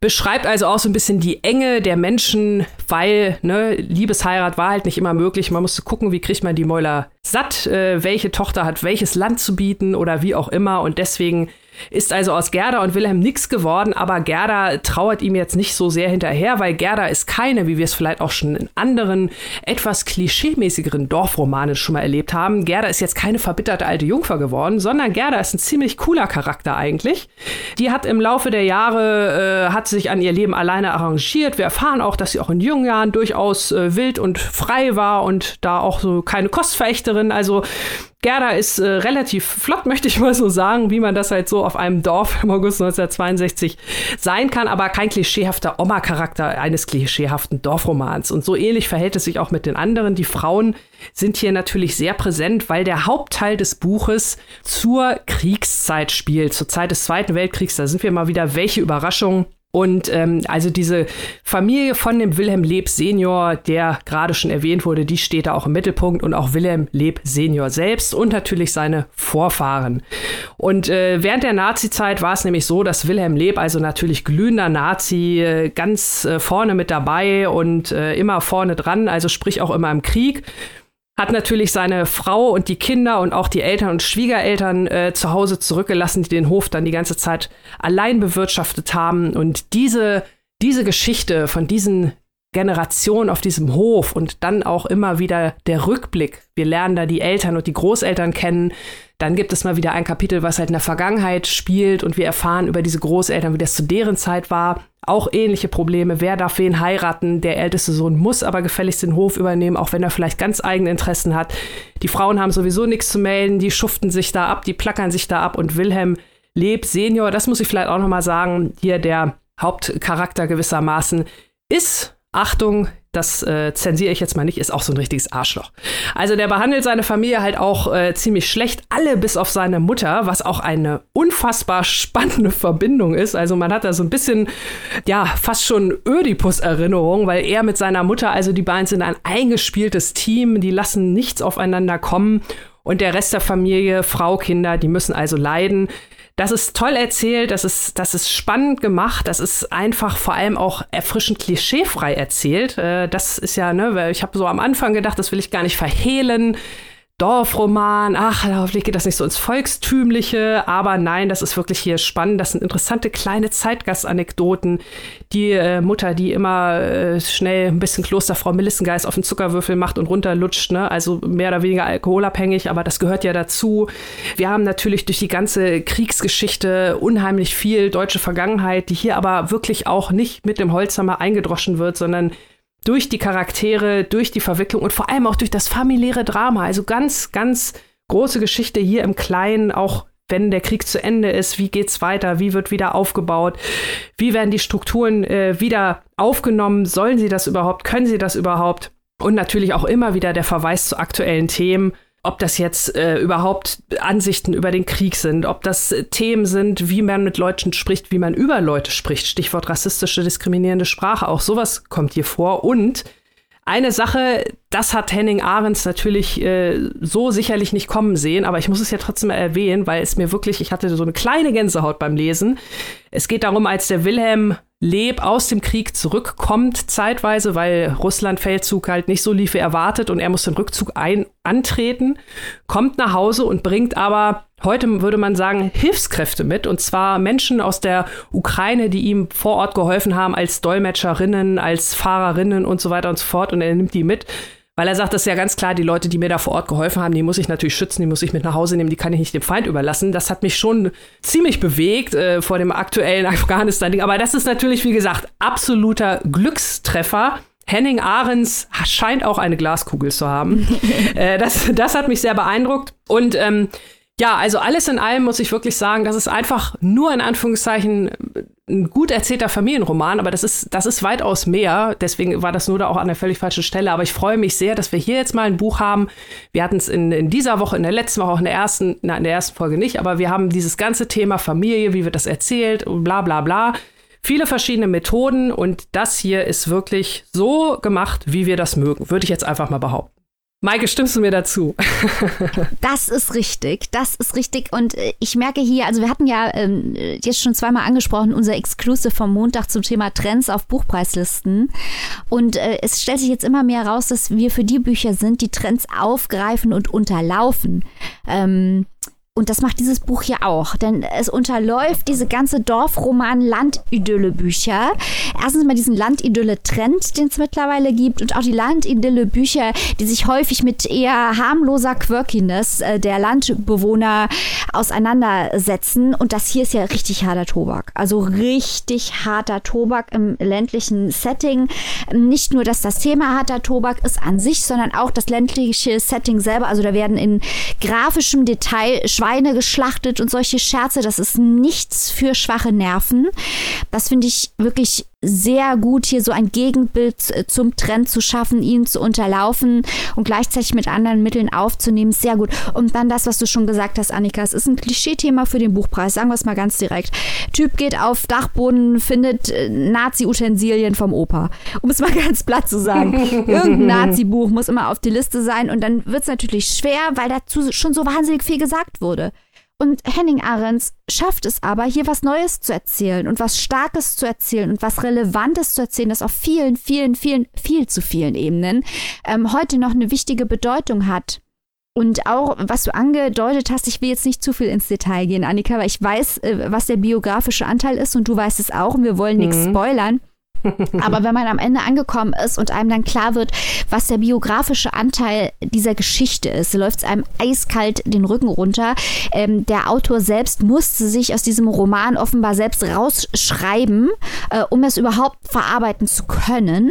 beschreibt also auch so ein bisschen die Enge der Menschen, weil ne, Liebesheirat war halt nicht immer möglich. Man musste gucken, wie kriegt man die Mäuler satt, äh, welche Tochter hat welches Land zu bieten oder wie auch immer. Und deswegen ist also aus Gerda und Wilhelm nichts geworden, aber Gerda trauert ihm jetzt nicht so sehr hinterher, weil Gerda ist keine, wie wir es vielleicht auch schon in anderen, etwas klischeemäßigeren Dorfromanen schon mal erlebt haben. Gerda ist jetzt keine verbitterte alte Jungfer geworden, sondern Gerda ist ein ziemlich cooler Charakter eigentlich. Die hat im Laufe der Jahre, äh, hat sich an ihr Leben alleine arrangiert. Wir erfahren auch, dass sie auch in jungen Jahren durchaus äh, wild und frei war und da auch so keine Kostverächterin. Also Gerda ist äh, relativ flott, möchte ich mal so sagen, wie man das halt so auf einem Dorf im August 1962 sein kann, aber kein klischeehafter Oma-Charakter eines klischeehaften Dorfromans. Und so ähnlich verhält es sich auch mit den anderen. Die Frauen sind hier natürlich sehr präsent, weil der Hauptteil des Buches zur Kriegszeit spielt, zur Zeit des Zweiten Weltkriegs. Da sind wir mal wieder, welche Überraschung. Und ähm, also diese Familie von dem Wilhelm Leb Senior, der gerade schon erwähnt wurde, die steht da auch im Mittelpunkt und auch Wilhelm Leb Senior selbst und natürlich seine Vorfahren. Und äh, während der Nazi-Zeit war es nämlich so, dass Wilhelm Leb, also natürlich glühender Nazi, äh, ganz äh, vorne mit dabei und äh, immer vorne dran, also sprich auch immer im Krieg hat natürlich seine Frau und die Kinder und auch die Eltern und Schwiegereltern äh, zu Hause zurückgelassen, die den Hof dann die ganze Zeit allein bewirtschaftet haben. Und diese, diese Geschichte von diesen Generationen auf diesem Hof und dann auch immer wieder der Rückblick. Wir lernen da die Eltern und die Großeltern kennen. Dann gibt es mal wieder ein Kapitel, was halt in der Vergangenheit spielt und wir erfahren über diese Großeltern, wie das zu deren Zeit war auch ähnliche Probleme. Wer darf wen heiraten? Der älteste Sohn muss aber gefälligst den Hof übernehmen, auch wenn er vielleicht ganz eigene Interessen hat. Die Frauen haben sowieso nichts zu melden, die schuften sich da ab, die plackern sich da ab und Wilhelm lebt Senior, das muss ich vielleicht auch nochmal sagen, hier der Hauptcharakter gewissermaßen ist Achtung, das äh, zensiere ich jetzt mal nicht, ist auch so ein richtiges Arschloch. Also der behandelt seine Familie halt auch äh, ziemlich schlecht, alle bis auf seine Mutter, was auch eine unfassbar spannende Verbindung ist. Also man hat da so ein bisschen, ja, fast schon Ödipus-Erinnerung, weil er mit seiner Mutter, also die beiden sind ein eingespieltes Team, die lassen nichts aufeinander kommen und der Rest der Familie, Frau, Kinder, die müssen also leiden. Das ist toll erzählt, das ist, das ist spannend gemacht, das ist einfach vor allem auch erfrischend klischeefrei erzählt. Äh, das ist ja, ne, ich habe so am Anfang gedacht, das will ich gar nicht verhehlen. Dorfroman, ach, hoffentlich geht das nicht so ins Volkstümliche, aber nein, das ist wirklich hier spannend. Das sind interessante kleine Zeitgastanekdoten. Die äh, Mutter, die immer äh, schnell ein bisschen Klosterfrau Melissengeist auf den Zuckerwürfel macht und runterlutscht, ne? also mehr oder weniger alkoholabhängig, aber das gehört ja dazu. Wir haben natürlich durch die ganze Kriegsgeschichte unheimlich viel deutsche Vergangenheit, die hier aber wirklich auch nicht mit dem Holzhammer eingedroschen wird, sondern durch die Charaktere, durch die Verwicklung und vor allem auch durch das familiäre Drama. Also ganz, ganz große Geschichte hier im Kleinen, auch wenn der Krieg zu Ende ist, wie geht's weiter, wie wird wieder aufgebaut, wie werden die Strukturen äh, wieder aufgenommen, sollen sie das überhaupt, können sie das überhaupt? Und natürlich auch immer wieder der Verweis zu aktuellen Themen. Ob das jetzt äh, überhaupt Ansichten über den Krieg sind, ob das äh, Themen sind, wie man mit Leuten spricht, wie man über Leute spricht. Stichwort rassistische, diskriminierende Sprache. Auch sowas kommt hier vor. Und eine Sache, das hat Henning Ahrens natürlich äh, so sicherlich nicht kommen sehen, aber ich muss es ja trotzdem erwähnen, weil es mir wirklich, ich hatte so eine kleine Gänsehaut beim Lesen. Es geht darum, als der Wilhelm Leb aus dem Krieg zurückkommt, zeitweise, weil Russland Feldzug halt nicht so lief wie erwartet und er muss den Rückzug ein antreten, kommt nach Hause und bringt aber, heute würde man sagen, Hilfskräfte mit, und zwar Menschen aus der Ukraine, die ihm vor Ort geholfen haben, als Dolmetscherinnen, als Fahrerinnen und so weiter und so fort, und er nimmt die mit weil er sagt, das ist ja ganz klar, die Leute, die mir da vor Ort geholfen haben, die muss ich natürlich schützen, die muss ich mit nach Hause nehmen, die kann ich nicht dem Feind überlassen. Das hat mich schon ziemlich bewegt äh, vor dem aktuellen Afghanistan-Ding. Aber das ist natürlich, wie gesagt, absoluter Glückstreffer. Henning Ahrens scheint auch eine Glaskugel zu haben. äh, das, das hat mich sehr beeindruckt. Und ähm, ja, also alles in allem muss ich wirklich sagen, das ist einfach nur in Anführungszeichen ein gut erzählter Familienroman, aber das ist, das ist weitaus mehr. Deswegen war das nur da auch an der völlig falschen Stelle. Aber ich freue mich sehr, dass wir hier jetzt mal ein Buch haben. Wir hatten es in, in dieser Woche, in der letzten Woche, auch in der ersten, na, in der ersten Folge nicht, aber wir haben dieses ganze Thema Familie, wie wird das erzählt bla bla bla. Viele verschiedene Methoden und das hier ist wirklich so gemacht, wie wir das mögen, würde ich jetzt einfach mal behaupten. Maike, stimmst du mir dazu? das ist richtig, das ist richtig. Und äh, ich merke hier, also wir hatten ja ähm, jetzt schon zweimal angesprochen, unser Exclusive vom Montag zum Thema Trends auf Buchpreislisten. Und äh, es stellt sich jetzt immer mehr heraus, dass wir für die Bücher sind, die Trends aufgreifen und unterlaufen. Ähm, und das macht dieses Buch ja auch, denn es unterläuft diese ganze Dorfroman-Landidylle-Bücher. Erstens mal diesen Landidylle-Trend, den es mittlerweile gibt, und auch die Landidylle-Bücher, die sich häufig mit eher harmloser Quirkiness äh, der Landbewohner auseinandersetzen. Und das hier ist ja richtig harter Tobak. Also richtig harter Tobak im ländlichen Setting. Nicht nur, dass das Thema harter Tobak ist an sich, sondern auch das ländliche Setting selber. Also da werden in grafischem Detail schwarze Schweine geschlachtet und solche Scherze, das ist nichts für schwache Nerven. Das finde ich wirklich sehr gut, hier so ein Gegenbild zum Trend zu schaffen, ihn zu unterlaufen und gleichzeitig mit anderen Mitteln aufzunehmen. Sehr gut. Und dann das, was du schon gesagt hast, Annika. Es ist ein Klischeethema für den Buchpreis. Sagen wir es mal ganz direkt. Typ geht auf Dachboden, findet äh, Nazi-Utensilien vom Opa. Um es mal ganz platt zu sagen. Irgendein Nazi-Buch muss immer auf die Liste sein und dann wird es natürlich schwer, weil dazu schon so wahnsinnig viel gesagt wurde. Und Henning Ahrens schafft es aber, hier was Neues zu erzählen und was Starkes zu erzählen und was Relevantes zu erzählen, das auf vielen, vielen, vielen, viel zu vielen Ebenen ähm, heute noch eine wichtige Bedeutung hat. Und auch, was du angedeutet hast, ich will jetzt nicht zu viel ins Detail gehen, Annika, weil ich weiß, äh, was der biografische Anteil ist und du weißt es auch und wir wollen nichts mhm. spoilern. Aber wenn man am Ende angekommen ist und einem dann klar wird, was der biografische Anteil dieser Geschichte ist, läuft es einem eiskalt den Rücken runter. Ähm, der Autor selbst musste sich aus diesem Roman offenbar selbst rausschreiben, äh, um es überhaupt verarbeiten zu können.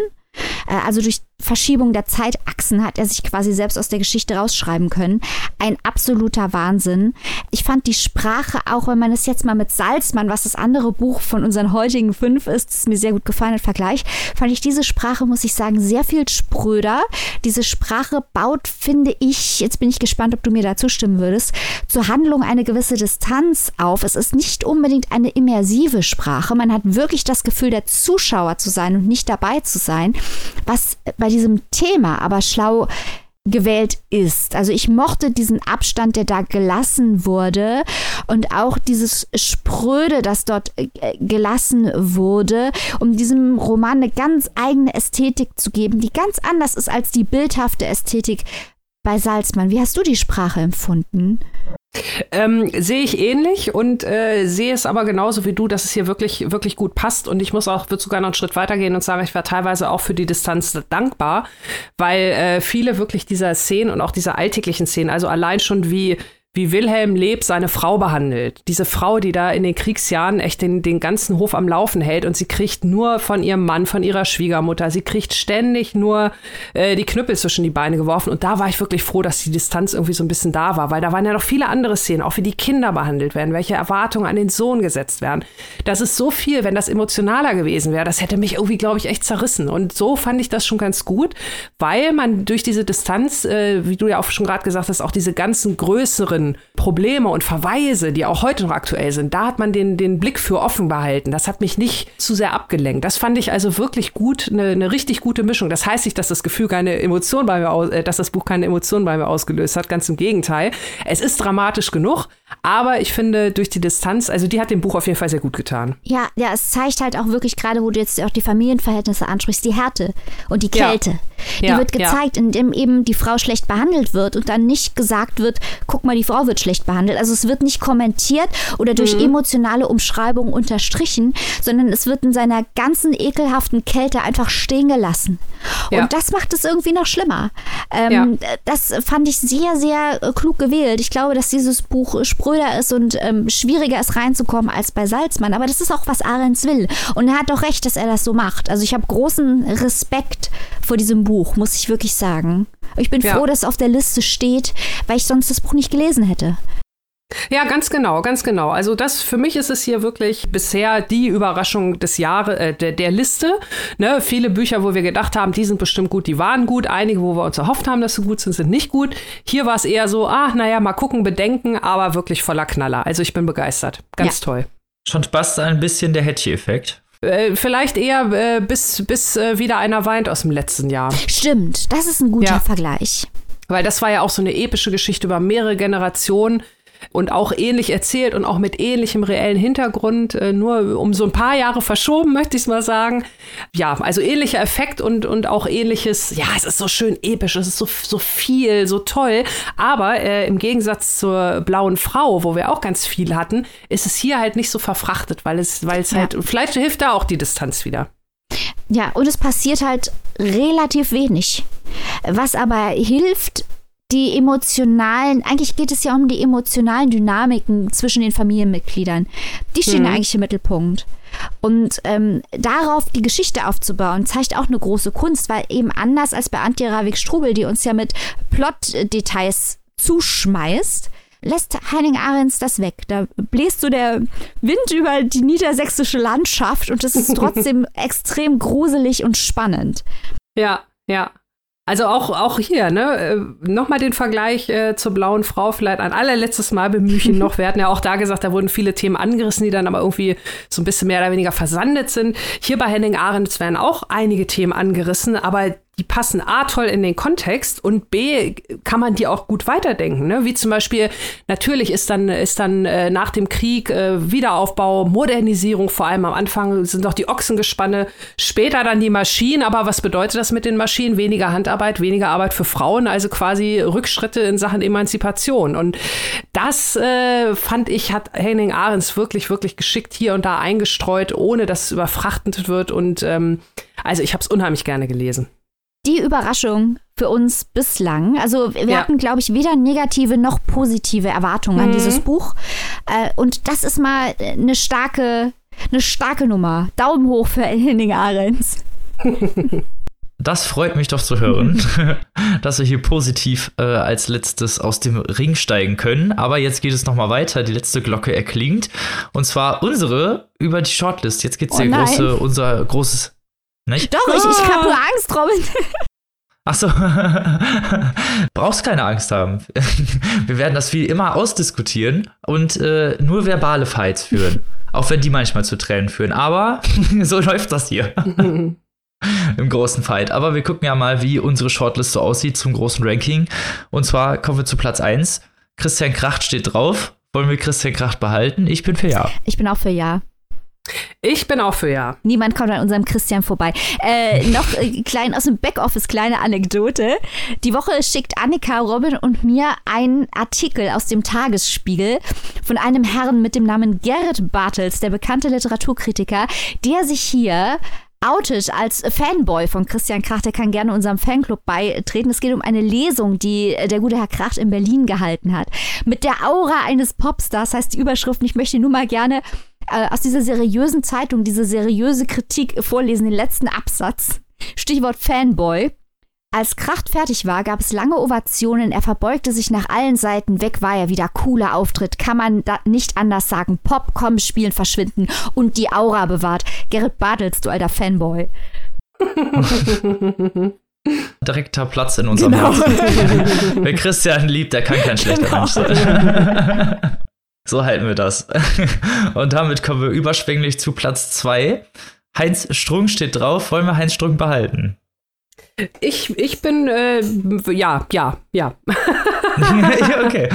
Äh, also durch Verschiebung der Zeitachsen hat er sich quasi selbst aus der Geschichte rausschreiben können. Ein absoluter Wahnsinn. Ich fand die Sprache, auch wenn man es jetzt mal mit Salzmann, was das andere Buch von unseren heutigen fünf ist, das mir sehr gut gefallen hat, Vergleich, fand ich diese Sprache, muss ich sagen, sehr viel spröder. Diese Sprache baut, finde ich, jetzt bin ich gespannt, ob du mir da zustimmen würdest, zur Handlung eine gewisse Distanz auf. Es ist nicht unbedingt eine immersive Sprache. Man hat wirklich das Gefühl, der Zuschauer zu sein und nicht dabei zu sein, was bei diesem Thema aber schlau gewählt ist. Also ich mochte diesen Abstand, der da gelassen wurde und auch dieses Spröde, das dort äh, gelassen wurde, um diesem Roman eine ganz eigene Ästhetik zu geben, die ganz anders ist als die bildhafte Ästhetik bei Salzmann. Wie hast du die Sprache empfunden? Ähm, sehe ich ähnlich und äh, sehe es aber genauso wie du, dass es hier wirklich, wirklich gut passt. Und ich muss auch, würde sogar noch einen Schritt weitergehen und sagen, ich war teilweise auch für die Distanz dankbar, weil äh, viele wirklich dieser Szenen und auch dieser alltäglichen Szenen, also allein schon wie wie Wilhelm Leb seine Frau behandelt. Diese Frau, die da in den Kriegsjahren echt den, den ganzen Hof am Laufen hält und sie kriegt nur von ihrem Mann, von ihrer Schwiegermutter, sie kriegt ständig nur äh, die Knüppel zwischen die Beine geworfen. Und da war ich wirklich froh, dass die Distanz irgendwie so ein bisschen da war, weil da waren ja noch viele andere Szenen, auch wie die Kinder behandelt werden, welche Erwartungen an den Sohn gesetzt werden. Das ist so viel, wenn das emotionaler gewesen wäre, das hätte mich irgendwie, glaube ich, echt zerrissen. Und so fand ich das schon ganz gut, weil man durch diese Distanz, äh, wie du ja auch schon gerade gesagt hast, auch diese ganzen größeren Probleme und Verweise, die auch heute noch aktuell sind, da hat man den, den Blick für offen behalten. Das hat mich nicht zu sehr abgelenkt. Das fand ich also wirklich gut, eine, eine richtig gute Mischung. Das heißt nicht, dass das Gefühl keine Emotion bei mir, aus, äh, dass das Buch keine Emotion bei mir ausgelöst hat. Ganz im Gegenteil. Es ist dramatisch genug, aber ich finde, durch die Distanz, also die hat dem Buch auf jeden Fall sehr gut getan. Ja, ja, es zeigt halt auch wirklich gerade, wo du jetzt auch die Familienverhältnisse ansprichst, die Härte und die Kälte. Ja. Die ja, wird gezeigt, ja. indem eben die Frau schlecht behandelt wird und dann nicht gesagt wird, guck mal, die Frau wird schlecht behandelt. Also es wird nicht kommentiert oder durch mhm. emotionale Umschreibungen unterstrichen, sondern es wird in seiner ganzen ekelhaften Kälte einfach stehen gelassen. Ja. Und das macht es irgendwie noch schlimmer. Ähm, das fand ich sehr, sehr äh, klug gewählt. Ich glaube, dass dieses Buch spröder ist und ähm, schwieriger ist reinzukommen als bei Salzmann. Aber das ist auch, was Ahrens will. Und er hat doch recht, dass er das so macht. Also ich habe großen Respekt vor diesem Buch, muss ich wirklich sagen. Ich bin ja. froh, dass es auf der Liste steht, weil ich sonst das Buch nicht gelesen hätte. Ja, ganz genau, ganz genau. Also das für mich ist es hier wirklich bisher die Überraschung des Jahres, äh, der, der Liste. Ne, viele Bücher, wo wir gedacht haben, die sind bestimmt gut, die waren gut. Einige, wo wir uns erhofft haben, dass sie gut sind, sind nicht gut. Hier war es eher so, ach, naja, mal gucken, bedenken, aber wirklich voller Knaller. Also ich bin begeistert. Ganz ja. toll. Schon fast ein bisschen der Hatchie-Effekt. Äh, vielleicht eher äh, bis, bis äh, wieder einer weint aus dem letzten Jahr. Stimmt, das ist ein guter ja. Vergleich. Weil das war ja auch so eine epische Geschichte über mehrere Generationen und auch ähnlich erzählt und auch mit ähnlichem reellen Hintergrund, äh, nur um so ein paar Jahre verschoben, möchte ich es mal sagen. Ja, also ähnlicher Effekt und, und auch ähnliches, ja, es ist so schön episch, es ist so, so viel, so toll. Aber äh, im Gegensatz zur blauen Frau, wo wir auch ganz viel hatten, ist es hier halt nicht so verfrachtet, weil es, weil es ja. halt, vielleicht hilft da auch die Distanz wieder. Ja, und es passiert halt relativ wenig. Was aber hilft, die emotionalen, eigentlich geht es ja um die emotionalen Dynamiken zwischen den Familienmitgliedern. Die stehen mhm. eigentlich im Mittelpunkt. Und ähm, darauf die Geschichte aufzubauen, zeigt auch eine große Kunst, weil eben anders als bei Antje Ravik-Strubel, die uns ja mit Plot-Details zuschmeißt, lässt Henning Ahrens das weg. Da bläst so der Wind über die niedersächsische Landschaft und es ist trotzdem extrem gruselig und spannend. Ja, ja. Also auch, auch hier, ne, äh, nochmal den Vergleich äh, zur blauen Frau, vielleicht ein allerletztes Mal bemühe ich ihn noch. Wir hatten ja auch da gesagt, da wurden viele Themen angerissen, die dann aber irgendwie so ein bisschen mehr oder weniger versandet sind. Hier bei Henning Arendt werden auch einige Themen angerissen, aber die passen A toll in den Kontext und B kann man die auch gut weiterdenken. Ne? Wie zum Beispiel, natürlich ist dann, ist dann äh, nach dem Krieg äh, Wiederaufbau, Modernisierung, vor allem am Anfang sind noch die Ochsengespanne, später dann die Maschinen, aber was bedeutet das mit den Maschinen? Weniger Handarbeit, weniger Arbeit für Frauen, also quasi Rückschritte in Sachen Emanzipation. Und das äh, fand ich, hat Henning Ahrens wirklich, wirklich geschickt hier und da eingestreut, ohne dass es überfrachtend wird. Und ähm, also ich habe es unheimlich gerne gelesen die Überraschung für uns bislang. Also wir ja. hatten, glaube ich, weder negative noch positive Erwartungen mhm. an dieses Buch. Äh, und das ist mal eine starke, eine starke Nummer. Daumen hoch für Henning Ahrens. Das freut mich doch zu hören, dass wir hier positiv äh, als letztes aus dem Ring steigen können. Aber jetzt geht es nochmal weiter. Die letzte Glocke erklingt. Und zwar unsere über die Shortlist. Jetzt geht es oh hier große, unser großes nicht? Doch, ich, ich habe nur Angst, Robin. Ach so. Brauchst keine Angst haben. Wir werden das wie immer ausdiskutieren und äh, nur verbale Fights führen. Auch wenn die manchmal zu Tränen führen. Aber so läuft das hier. Im großen Fight. Aber wir gucken ja mal, wie unsere Shortlist so aussieht zum großen Ranking. Und zwar kommen wir zu Platz 1. Christian Kracht steht drauf. Wollen wir Christian Kracht behalten? Ich bin für Ja. Ich bin auch für Ja. Ich bin auch für ja. Niemand kommt an unserem Christian vorbei. Äh, noch äh, klein aus dem Backoffice, kleine Anekdote. Die Woche schickt Annika, Robin und mir einen Artikel aus dem Tagesspiegel von einem Herrn mit dem Namen Gerrit Bartels, der bekannte Literaturkritiker, der sich hier outet als Fanboy von Christian Kracht. Der kann gerne unserem Fanclub beitreten. Es geht um eine Lesung, die der gute Herr Kracht in Berlin gehalten hat. Mit der Aura eines Popstars heißt die Überschrift. Ich möchte nur mal gerne äh, aus dieser seriösen Zeitung diese seriöse Kritik vorlesen, den letzten Absatz. Stichwort Fanboy. Als Kracht fertig war, gab es lange Ovationen. Er verbeugte sich nach allen Seiten. Weg war er wieder. Cooler Auftritt. Kann man da nicht anders sagen. Pop, kommen, spielen, verschwinden. Und die Aura bewahrt. Gerrit Bartels, du alter Fanboy. Direkter Platz in unserem genau. Herzen. Wer Christian liebt, der kann kein schlechter genau. Mensch sein. So halten wir das. Und damit kommen wir überschwänglich zu Platz 2. Heinz Strunk steht drauf. Wollen wir Heinz Strunk behalten? Ich, ich bin, äh, ja, ja, ja. okay.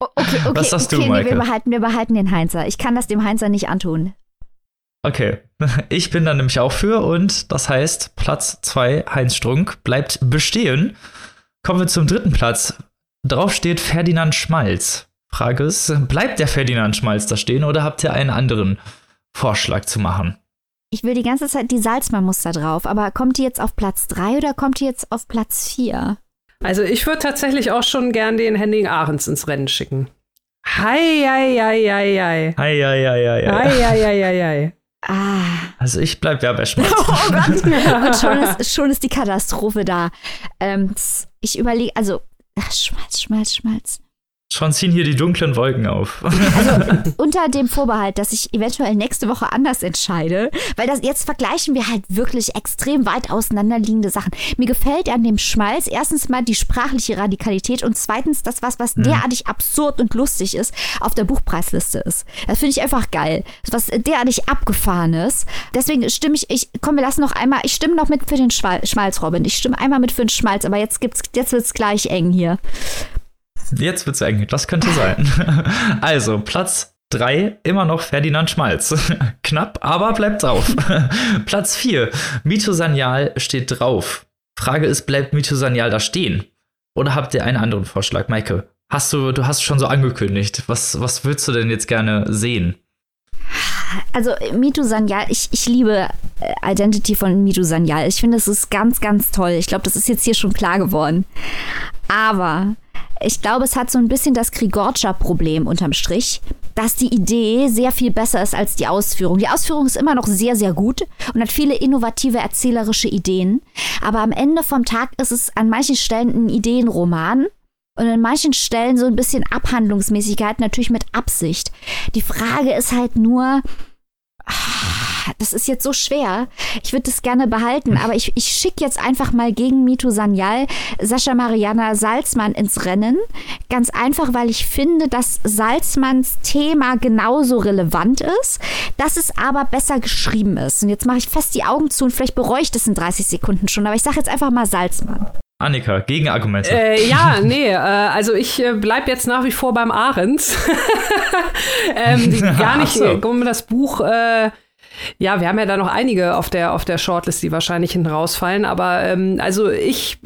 Okay, okay, Was sagst du, okay, Maike? wir, behalten, wir behalten den Heinzer. Ich kann das dem Heinzer nicht antun. Okay, ich bin dann nämlich auch für und das heißt, Platz 2, Heinz Strunk, bleibt bestehen. Kommen wir zum dritten Platz. Drauf steht Ferdinand Schmalz. Frage ist, bleibt der Ferdinand Schmalz da stehen oder habt ihr einen anderen Vorschlag zu machen? Ich will die ganze Zeit die Salzmann-Muster drauf, aber kommt die jetzt auf Platz 3 oder kommt die jetzt auf Platz 4? Also ich würde tatsächlich auch schon gern den Henning Ahrens ins Rennen schicken. Hei, hei, hei, hei, hei. Hei, hei, hei, hei. Hei, hei, hei, hei, hei. Ah. Also ich bleib ja bei Schmalz. Oh Gott. Und schon ist, schon ist die Katastrophe da. Ähm, ich überlege, also ach, Schmalz, Schmalz, Schmalz. Schon ziehen hier die dunklen Wolken auf. Also unter dem Vorbehalt, dass ich eventuell nächste Woche anders entscheide, weil das jetzt vergleichen wir halt wirklich extrem weit auseinanderliegende Sachen. Mir gefällt an dem Schmalz erstens mal die sprachliche Radikalität und zweitens das was, was mhm. derartig absurd und lustig ist, auf der Buchpreisliste ist. Das finde ich einfach geil. Was derartig abgefahren ist. Deswegen stimme ich, ich komm, wir lassen noch einmal, ich stimme noch mit für den Schmalz, Robin. Ich stimme einmal mit für den Schmalz, aber jetzt gibt's, jetzt wird's gleich eng hier. Jetzt wird's eng. Das könnte sein. Also, Platz 3, immer noch Ferdinand Schmalz. Knapp, aber bleibt drauf. Platz 4, Mito Sanyal steht drauf. Frage ist, bleibt Mito Sanyal da stehen? Oder habt ihr einen anderen Vorschlag, Maike? Hast du, du hast schon so angekündigt. Was, was würdest du denn jetzt gerne sehen? Also Mitu Sanyal, ich, ich liebe äh, Identity von Mitu Sanyal. Ich finde, es ist ganz, ganz toll. Ich glaube, das ist jetzt hier schon klar geworden. Aber ich glaube, es hat so ein bisschen das Grigorcia-Problem unterm Strich, dass die Idee sehr viel besser ist als die Ausführung. Die Ausführung ist immer noch sehr, sehr gut und hat viele innovative erzählerische Ideen. Aber am Ende vom Tag ist es an manchen Stellen ein Ideenroman und an manchen Stellen so ein bisschen Abhandlungsmäßigkeit, natürlich mit Absicht. Die Frage ist halt nur, das ist jetzt so schwer. Ich würde das gerne behalten, aber ich, ich schicke jetzt einfach mal gegen Mito Sanyal Sascha Mariana Salzmann ins Rennen. Ganz einfach, weil ich finde, dass Salzmanns Thema genauso relevant ist, dass es aber besser geschrieben ist. Und jetzt mache ich fest die Augen zu und vielleicht bereue ich das in 30 Sekunden schon, aber ich sage jetzt einfach mal Salzmann. Annika, Gegenargumente. Äh, ja, nee, äh, also ich äh, bleib jetzt nach wie vor beim Ahrens. ähm, gar nicht, so. um das Buch äh, ja, wir haben ja da noch einige auf der, auf der Shortlist, die wahrscheinlich hinten rausfallen. Aber ähm, also ich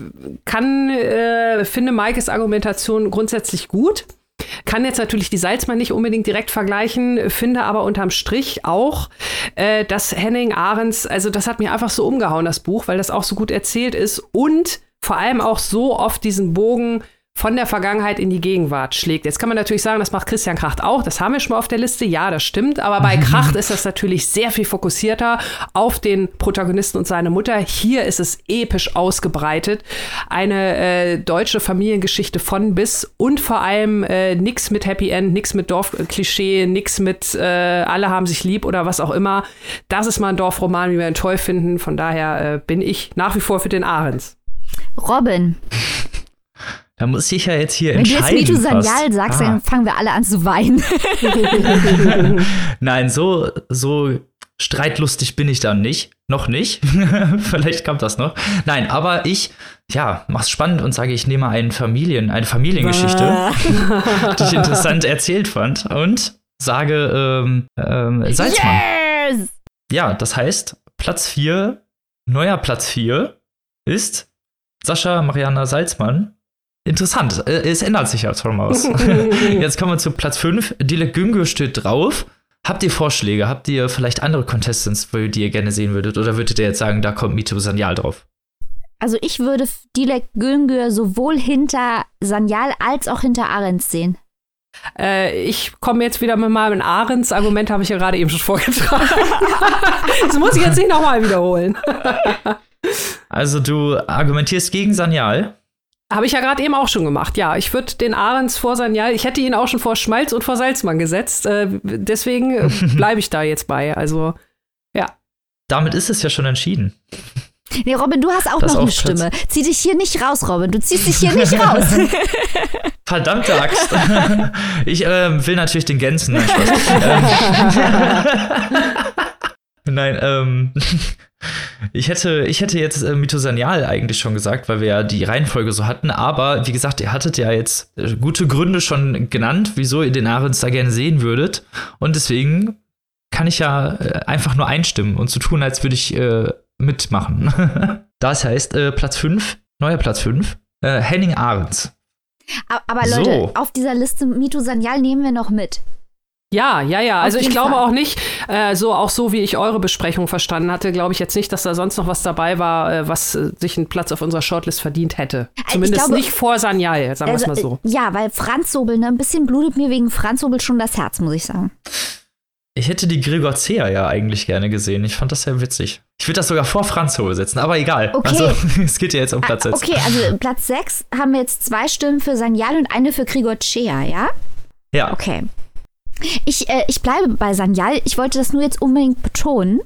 kann, äh, finde Maikes Argumentation grundsätzlich gut. Kann jetzt natürlich die Salzmann nicht unbedingt direkt vergleichen, finde aber unterm Strich auch, äh, dass Henning Ahrens, also das hat mir einfach so umgehauen, das Buch, weil das auch so gut erzählt ist und vor allem auch so oft diesen Bogen von der Vergangenheit in die Gegenwart schlägt. Jetzt kann man natürlich sagen, das macht Christian Kracht auch. Das haben wir schon mal auf der Liste. Ja, das stimmt. Aber bei Kracht ist das natürlich sehr viel fokussierter auf den Protagonisten und seine Mutter. Hier ist es episch ausgebreitet. Eine äh, deutsche Familiengeschichte von bis und vor allem äh, nix mit Happy End, nix mit Dorfklischee, nix mit äh, alle haben sich lieb oder was auch immer. Das ist mal ein Dorfroman, wie wir ihn toll finden. Von daher äh, bin ich nach wie vor für den Ahrens. Robin. Da muss ich ja jetzt hier Wenn entscheiden. Wenn du jetzt Mitu Sanyal sagst, ah. dann fangen wir alle an zu weinen. Nein, so, so streitlustig bin ich dann nicht. Noch nicht. Vielleicht kommt das noch. Nein, aber ich, ja, mach's spannend und sage, ich nehme einen Familien, eine Familiengeschichte, die ich interessant erzählt fand und sage ähm, ähm, Salzmann. Yes! Ja, das heißt, Platz 4, neuer Platz 4 ist Sascha Mariana Salzmann Interessant, äh, es ändert sich ja schon mal was. Jetzt kommen wir zu Platz 5. Dilek Güngö steht drauf. Habt ihr Vorschläge? Habt ihr vielleicht andere Contestants, die ihr gerne sehen würdet? Oder würdet ihr jetzt sagen, da kommt Mito Sanyal drauf? Also ich würde Dilek Güngör sowohl hinter Sanyal als auch hinter Ahrens sehen. Äh, ich komme jetzt wieder mit meinem Ahrens Argument, habe ich ja gerade eben schon vorgetragen. das muss ich jetzt nicht nochmal wiederholen. also du argumentierst gegen Sanyal? Habe ich ja gerade eben auch schon gemacht. Ja, ich würde den Ahrens vor Sanyal, ich hätte ihn auch schon vor Schmalz und vor Salzmann gesetzt. Äh, deswegen äh, bleibe ich da jetzt bei. Also, ja. Damit ist es ja schon entschieden. Nee, Robin, du hast auch das noch eine Stimme. Zieh dich hier nicht raus, Robin. Du ziehst dich hier nicht raus. Verdammte Axt. Ich äh, will natürlich den Gänsen. Nein, ähm, Nein ähm, ich hätte, ich hätte jetzt äh, Mithosanial eigentlich schon gesagt, weil wir ja die Reihenfolge so hatten. Aber wie gesagt, ihr hattet ja jetzt äh, gute Gründe schon genannt, wieso ihr den Ahrens da gerne sehen würdet. Und deswegen kann ich ja äh, einfach nur einstimmen und so tun, als würde ich äh, mitmachen. das heißt, äh, Platz 5, neuer Platz 5, äh, Henning Ahrens. Aber Leute, so. auf dieser Liste Mito Sanyal nehmen wir noch mit. Ja, ja, ja. Also ich glaube Fall. auch nicht, äh, so auch so wie ich eure Besprechung verstanden hatte, glaube ich jetzt nicht, dass da sonst noch was dabei war, äh, was äh, sich einen Platz auf unserer Shortlist verdient hätte. Äh, Zumindest glaube, nicht vor Sanyal, sagen wir es also, mal so. Äh, ja, weil Franz Sobel, ne, ein bisschen blutet mir wegen Franz Sobel schon das Herz, muss ich sagen. Ich hätte die Gregor Zea ja eigentlich gerne gesehen. Ich fand das sehr witzig. Ich würde das sogar vor Franz Hohe setzen, aber egal. Okay. Also, es geht ja jetzt um Platz 6. Okay, also Platz 6 haben wir jetzt zwei Stimmen für Sanyal und eine für Gregor Cea, ja? Ja. Okay. Ich, äh, ich bleibe bei Sanyal. Ich wollte das nur jetzt unbedingt betonen.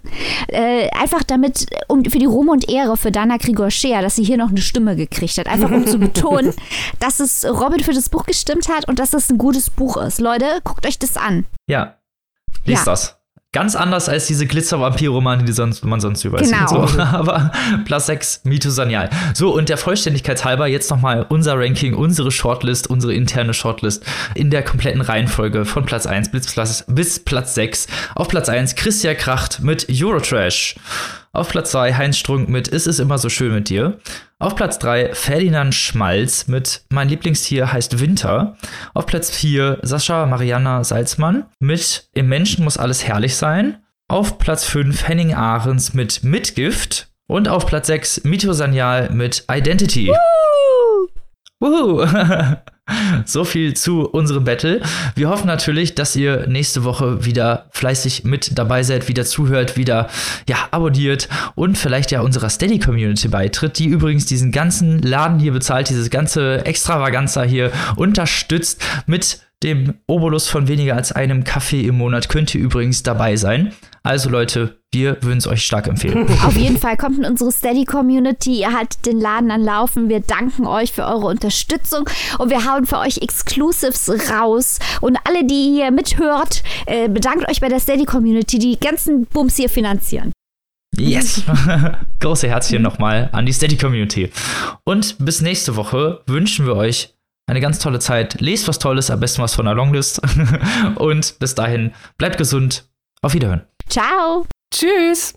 Äh, einfach damit, um, für die Ruhm und Ehre für Dana Grigorschea, dass sie hier noch eine Stimme gekriegt hat. Einfach um zu betonen, dass es Robin für das Buch gestimmt hat und dass es ein gutes Buch ist. Leute, guckt euch das an. Ja, Lies ja. das. Ganz anders als diese Glitzer-Vampir-Romane, die sonst, man sonst überall genau. So. Aber Plus 6, Mito Sanyal. So, und der Vollständigkeit halber jetzt nochmal unser Ranking, unsere Shortlist, unsere interne Shortlist in der kompletten Reihenfolge von Platz 1 bis Platz, bis Platz 6. Auf Platz 1 Christian Kracht mit Eurotrash. Auf Platz 2 Heinz Strunk mit Ist es immer so schön mit dir. Auf Platz 3 Ferdinand Schmalz mit Mein Lieblingstier heißt Winter. Auf Platz 4 Sascha Mariana Salzmann mit Im Menschen muss alles herrlich sein. Auf Platz 5 Henning Ahrens mit Mitgift. Und auf Platz 6 Mito Sanyal mit Identity. Woo! Wuhu! So viel zu unserem Battle. Wir hoffen natürlich, dass ihr nächste Woche wieder fleißig mit dabei seid, wieder zuhört, wieder ja, abonniert und vielleicht ja unserer Steady Community beitritt, die übrigens diesen ganzen Laden hier bezahlt, dieses ganze Extravaganza hier unterstützt mit dem Obolus von weniger als einem Kaffee im Monat könnt ihr übrigens dabei sein. Also Leute, wir würden es euch stark empfehlen. Auf jeden Fall kommt in unsere Steady-Community. Ihr haltet den Laden an Laufen. Wir danken euch für eure Unterstützung und wir hauen für euch Exclusives raus. Und alle, die hier mithört, äh, bedankt euch bei der Steady-Community, die ganzen Bums hier finanzieren. Yes! Große Herzchen nochmal an die Steady-Community. Und bis nächste Woche wünschen wir euch eine ganz tolle Zeit. Lest was Tolles, am besten was von der Longlist. Und bis dahin, bleibt gesund. Auf Wiederhören. Ciao. Tschüss.